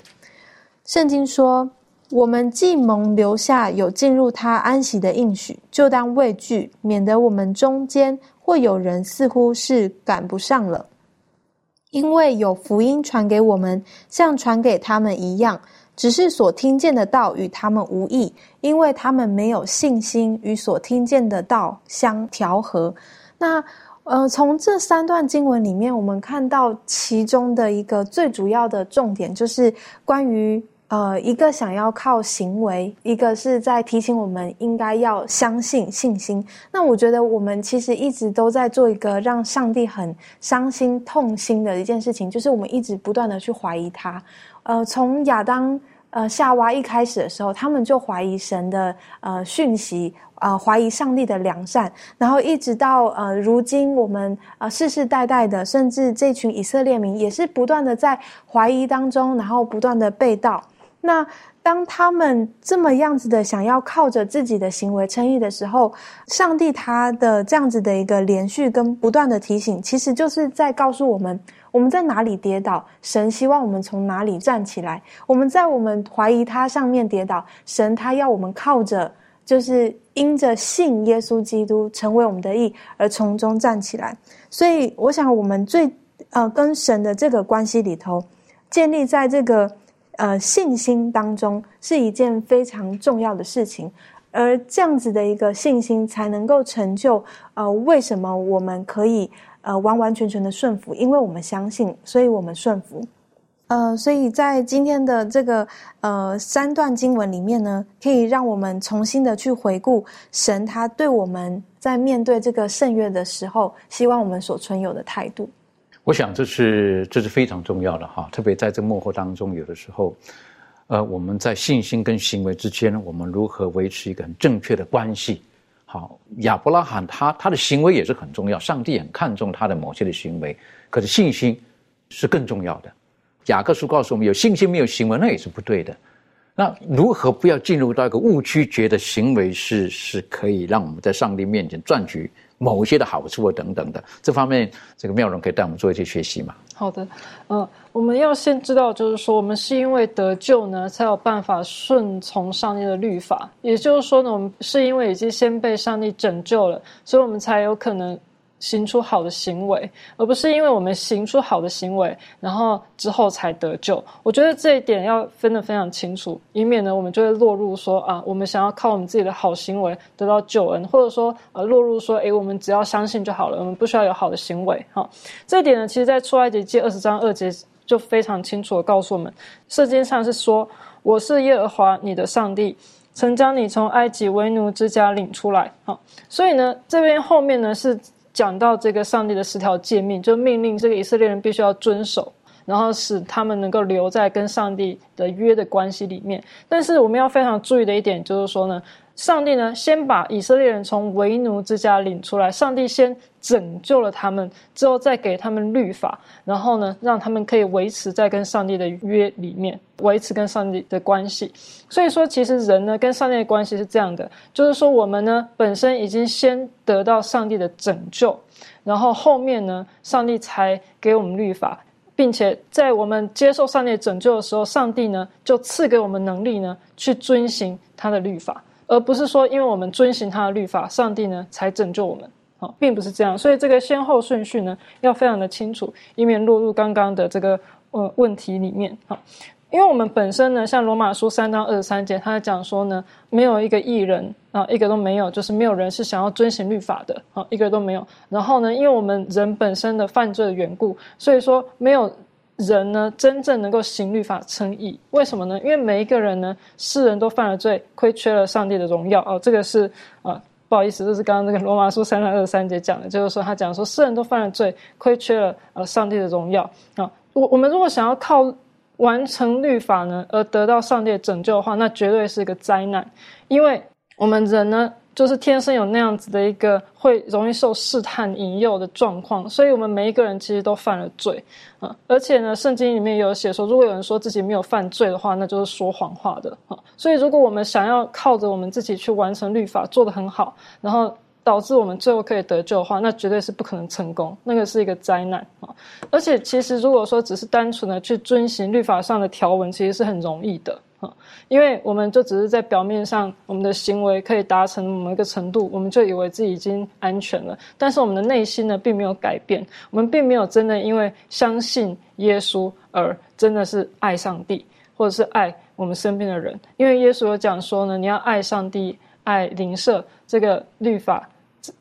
圣经说：“我们既蒙留下有进入他安息的应许，就当畏惧，免得我们中间或有人似乎是赶不上了，因为有福音传给我们，像传给他们一样。”只是所听见的道与他们无异，因为他们没有信心与所听见的道相调和。那呃，从这三段经文里面，我们看到其中的一个最主要的重点，就是关于呃一个想要靠行为，一个是在提醒我们应该要相信信心。那我觉得我们其实一直都在做一个让上帝很伤心痛心的一件事情，就是我们一直不断的去怀疑他。呃，从亚当、呃夏娃一开始的时候，他们就怀疑神的呃讯息，呃怀疑上帝的良善，然后一直到呃如今，我们呃世世代代的，甚至这群以色列民也是不断的在怀疑当中，然后不断的被盗。那当他们这么样子的想要靠着自己的行为称义的时候，上帝他的这样子的一个连续跟不断的提醒，其实就是在告诉我们。我们在哪里跌倒，神希望我们从哪里站起来。我们在我们怀疑他上面跌倒，神他要我们靠着，就是因着信耶稣基督成为我们的义而从中站起来。所以，我想我们最呃跟神的这个关系里头，建立在这个呃信心当中，是一件非常重要的事情。而这样子的一个信心，才能够成就呃为什么我们可以。呃，完完全全的顺服，因为我们相信，所以我们顺服。呃，所以在今天的这个呃三段经文里面呢，可以让我们重新的去回顾神他对我们在面对这个圣约的时候，希望我们所存有的态度。我想这是这是非常重要的哈，特别在这幕后当中，有的时候，呃，我们在信心跟行为之间，我们如何维持一个很正确的关系？好，亚伯拉罕他他的行为也是很重要，上帝很看重他的某些的行为，可是信心是更重要的。雅各书告诉我们，有信心没有行为，那也是不对的。那如何不要进入到一个误区，觉得行为是是可以让我们在上帝面前赚取？某一些的好处啊，等等的，这方面这个妙容可以带我们做一些学习嘛？好的，嗯，我们要先知道，就是说，我们是因为得救呢，才有办法顺从上帝的律法。也就是说呢，我们是因为已经先被上帝拯救了，所以我们才有可能。行出好的行为，而不是因为我们行出好的行为，然后之后才得救。我觉得这一点要分得非常清楚，以免呢我们就会落入说啊，我们想要靠我们自己的好行为得到救恩，或者说呃落入说，诶，我们只要相信就好了，我们不需要有好的行为。哈，这一点呢，其实在出埃及记二十章二节就非常清楚的告诉我们，圣经上是说，我是耶和华你的上帝，曾将你从埃及为奴之家领出来。好，所以呢，这边后面呢是。讲到这个上帝的十条诫命，就命令这个以色列人必须要遵守。然后使他们能够留在跟上帝的约的关系里面。但是我们要非常注意的一点就是说呢。上帝呢，先把以色列人从为奴之家领出来。上帝先拯救了他们，之后再给他们律法，然后呢，让他们可以维持在跟上帝的约里面，维持跟上帝的关系。所以说，其实人呢，跟上帝的关系是这样的，就是说，我们呢，本身已经先得到上帝的拯救，然后后面呢，上帝才给我们律法，并且在我们接受上帝拯救的时候，上帝呢，就赐给我们能力呢，去遵行他的律法。而不是说，因为我们遵行他的律法，上帝呢才拯救我们，好，并不是这样。所以这个先后顺序呢要非常的清楚，以免落入刚刚的这个呃问题里面。好，因为我们本身呢，像罗马书三章二十三节，他讲说呢，没有一个艺人啊，一个都没有，就是没有人是想要遵行律法的，好，一个都没有。然后呢，因为我们人本身的犯罪的缘故，所以说没有。人呢，真正能够行律法称义，为什么呢？因为每一个人呢，世人都犯了罪，亏缺了上帝的荣耀。哦，这个是啊，不好意思，这是刚刚那个罗马书三章二十三节讲的，就是说他讲说世人都犯了罪，亏缺了呃上帝的荣耀啊。我我们如果想要靠完成律法呢，而得到上帝的拯救的话，那绝对是一个灾难，因为我们人呢。就是天生有那样子的一个会容易受试探引诱的状况，所以我们每一个人其实都犯了罪啊！而且呢，圣经里面有写说，如果有人说自己没有犯罪的话，那就是说谎话的啊！所以，如果我们想要靠着我们自己去完成律法，做得很好，然后导致我们最后可以得救的话，那绝对是不可能成功，那个是一个灾难啊！而且，其实如果说只是单纯的去遵循律法上的条文，其实是很容易的。啊因为我们就只是在表面上，我们的行为可以达成某一个程度，我们就以为自己已经安全了。但是我们的内心呢，并没有改变，我们并没有真的因为相信耶稣而真的是爱上帝，或者是爱我们身边的人。因为耶稣有讲说呢，你要爱上帝，爱邻舍，这个律法，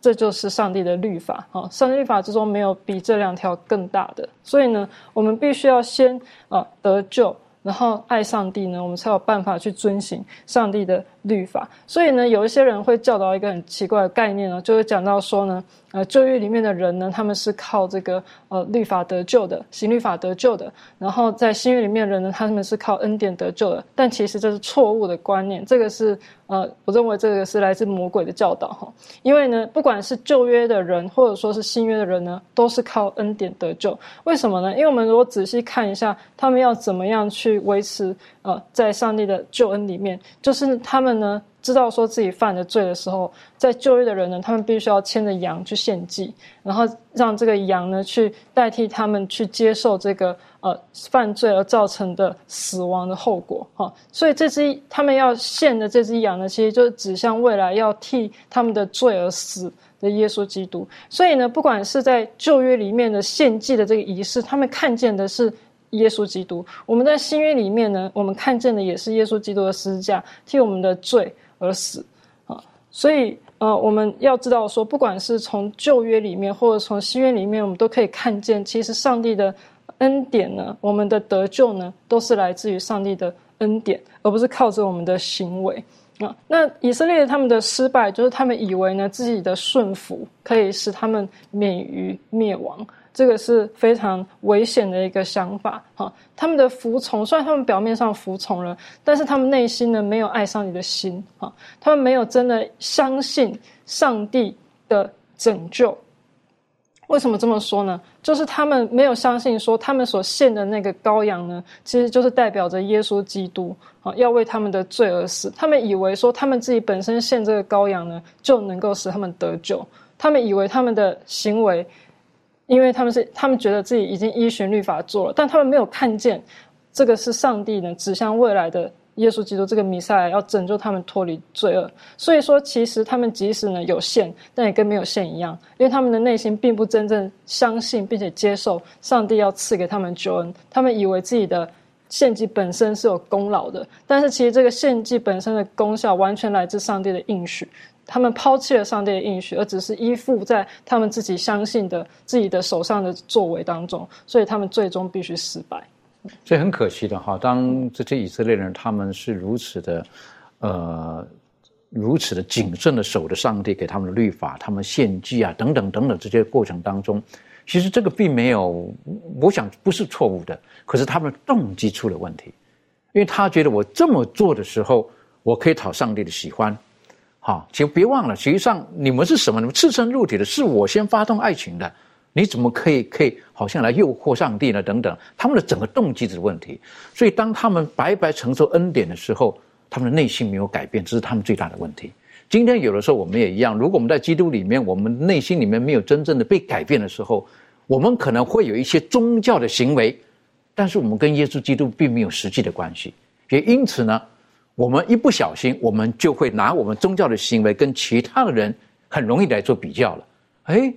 这就是上帝的律法。哈，上帝律法之中没有比这两条更大的。所以呢，我们必须要先啊得救。然后爱上帝呢，我们才有办法去遵循上帝的律法。所以呢，有一些人会教导一个很奇怪的概念呢，就是讲到说呢。呃，旧约里面的人呢，他们是靠这个呃律法得救的，行律法得救的。然后在新约里面的人呢，他们是靠恩典得救的。但其实这是错误的观念，这个是呃，我认为这个是来自魔鬼的教导哈。因为呢，不管是旧约的人，或者说是新约的人呢，都是靠恩典得救。为什么呢？因为我们如果仔细看一下，他们要怎么样去维持呃，在上帝的救恩里面，就是他们呢。知道说自己犯了罪的时候，在就业的人呢，他们必须要牵着羊去献祭，然后让这个羊呢去代替他们去接受这个呃犯罪而造成的死亡的后果哈。所以这只他们要献的这只羊呢，其实就是指向未来要替他们的罪而死的耶稣基督。所以呢，不管是在旧约里面的献祭的这个仪式，他们看见的是。耶稣基督，我们在新约里面呢，我们看见的也是耶稣基督的十字架，替我们的罪而死啊。所以呃，我们要知道说，不管是从旧约里面，或者从新约里面，我们都可以看见，其实上帝的恩典呢，我们的得救呢，都是来自于上帝的恩典，而不是靠着我们的行为啊。那以色列他们的失败，就是他们以为呢，自己的顺服可以使他们免于灭亡。这个是非常危险的一个想法，哈！他们的服从，虽然他们表面上服从了，但是他们内心呢没有爱上你的心，哈！他们没有真的相信上帝的拯救。为什么这么说呢？就是他们没有相信说，他们所献的那个羔羊呢，其实就是代表着耶稣基督，啊，要为他们的罪而死。他们以为说，他们自己本身献这个羔羊呢，就能够使他们得救。他们以为他们的行为。因为他们是，他们觉得自己已经依循律法做了，但他们没有看见，这个是上帝呢指向未来的耶稣基督这个弥赛亚要拯救他们脱离罪恶。所以说，其实他们即使呢有限，但也跟没有限一样，因为他们的内心并不真正相信并且接受上帝要赐给他们救恩。他们以为自己的献祭本身是有功劳的，但是其实这个献祭本身的功效完全来自上帝的应许。他们抛弃了上帝的应许，而只是依附在他们自己相信的自己的手上的作为当中，所以他们最终必须失败。所以很可惜的哈，当这些以色列人他们是如此的，呃，如此的谨慎的守着上帝给他们的律法，他们献祭啊等等等等这些过程当中，其实这个并没有，我想不是错误的，可是他们动机出了问题，因为他觉得我这么做的时候，我可以讨上帝的喜欢。好，请别忘了，实际上你们是什么？你们赤身肉体的，是我先发动爱情的，你怎么可以可以好像来诱惑上帝呢？等等，他们的整个动机的问题。所以当他们白白承受恩典的时候，他们的内心没有改变，这是他们最大的问题。今天有的时候我们也一样，如果我们在基督里面，我们内心里面没有真正的被改变的时候，我们可能会有一些宗教的行为，但是我们跟耶稣基督并没有实际的关系，也因此呢。我们一不小心，我们就会拿我们宗教的行为跟其他的人很容易来做比较了。哎，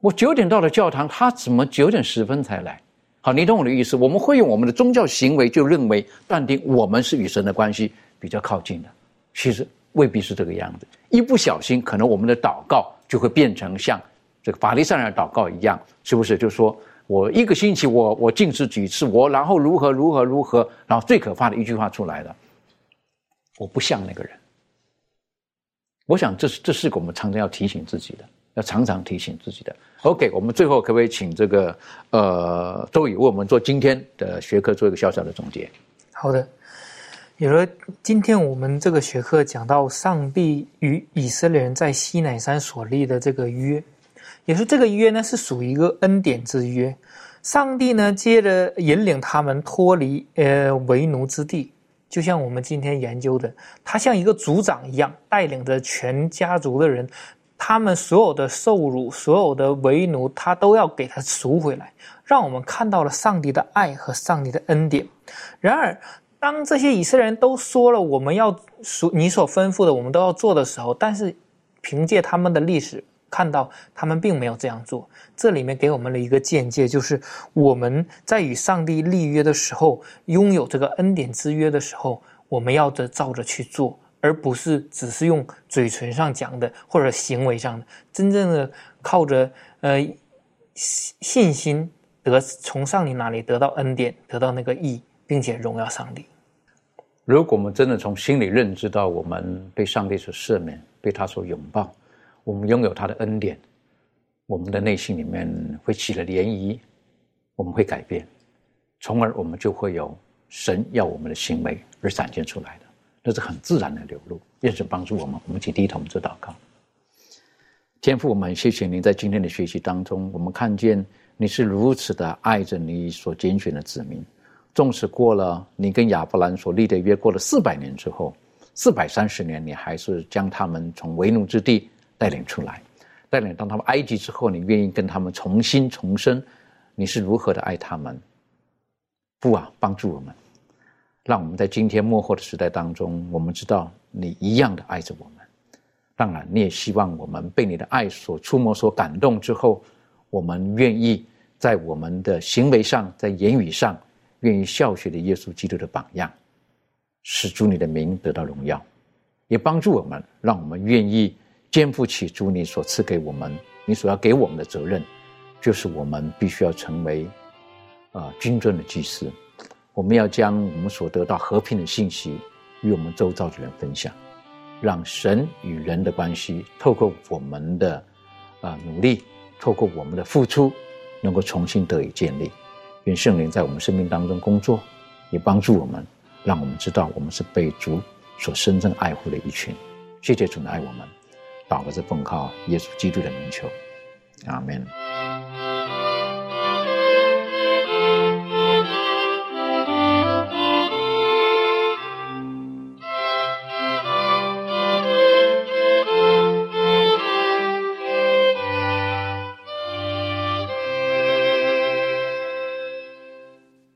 我九点到了教堂，他怎么九点十分才来？好，你懂我的意思？我们会用我们的宗教行为就认为断定我们是与神的关系比较靠近的，其实未必是这个样子。一不小心，可能我们的祷告就会变成像这个法利赛人祷告一样，是不是？就说。我一个星期，我我进食几次，我然后如何如何如何，然后最可怕的一句话出来了，我不像那个人。我想这是这是我们常常要提醒自己的，要常常提醒自己的。OK，我们最后可不可以请这个呃周宇为我们做今天的学科做一个小小的总结？好的，有了今天我们这个学科讲到上帝与以色列人在西乃山所立的这个约。也是这个约呢，是属于一个恩典之约。上帝呢，接着引领他们脱离呃为奴之地，就像我们今天研究的，他像一个族长一样，带领着全家族的人，他们所有的受辱、所有的为奴，他都要给他赎回来，让我们看到了上帝的爱和上帝的恩典。然而，当这些以色列人都说了我们要所你所吩咐的，我们都要做的时候，但是凭借他们的历史。看到他们并没有这样做，这里面给我们了一个见解，就是我们在与上帝立约的时候，拥有这个恩典之约的时候，我们要着照着去做，而不是只是用嘴唇上讲的或者行为上的，真正的靠着呃信心得从上帝那里得到恩典，得到那个义，并且荣耀上帝。如果我们真的从心里认知到我们被上帝所赦免，被他所拥抱。我们拥有他的恩典，我们的内心里面会起了涟漪，我们会改变，从而我们就会有神要我们的行为而展现出来的，那是很自然的流露。愿神帮助我们，我们请低头做祷告。天父，我们谢谢您在今天的学习当中，我们看见你是如此的爱着你所拣选的子民，纵使过了你跟亚伯兰所立的约，过了四百年之后，四百三十年，你还是将他们从为奴之地。带领出来，带领当他们埃及之后，你愿意跟他们重新重生？你是如何的爱他们？不啊，帮助我们，让我们在今天幕后的时代当中，我们知道你一样的爱着我们。当然，你也希望我们被你的爱所触摸、所感动之后，我们愿意在我们的行为上、在言语上，愿意效学的耶稣基督的榜样，使主你的名得到荣耀，也帮助我们，让我们愿意。肩负起主你所赐给我们，你所要给我们的责任，就是我们必须要成为啊君尊的祭司。我们要将我们所得到和平的信息与我们周遭的人分享，让神与人的关系透过我们的啊努力，透过我们的付出，能够重新得以建立。愿圣灵在我们生命当中工作，也帮助我们，让我们知道我们是被主所深深爱护的一群。谢谢主的爱我们。祷告是奉靠耶稣基督的名求，阿门。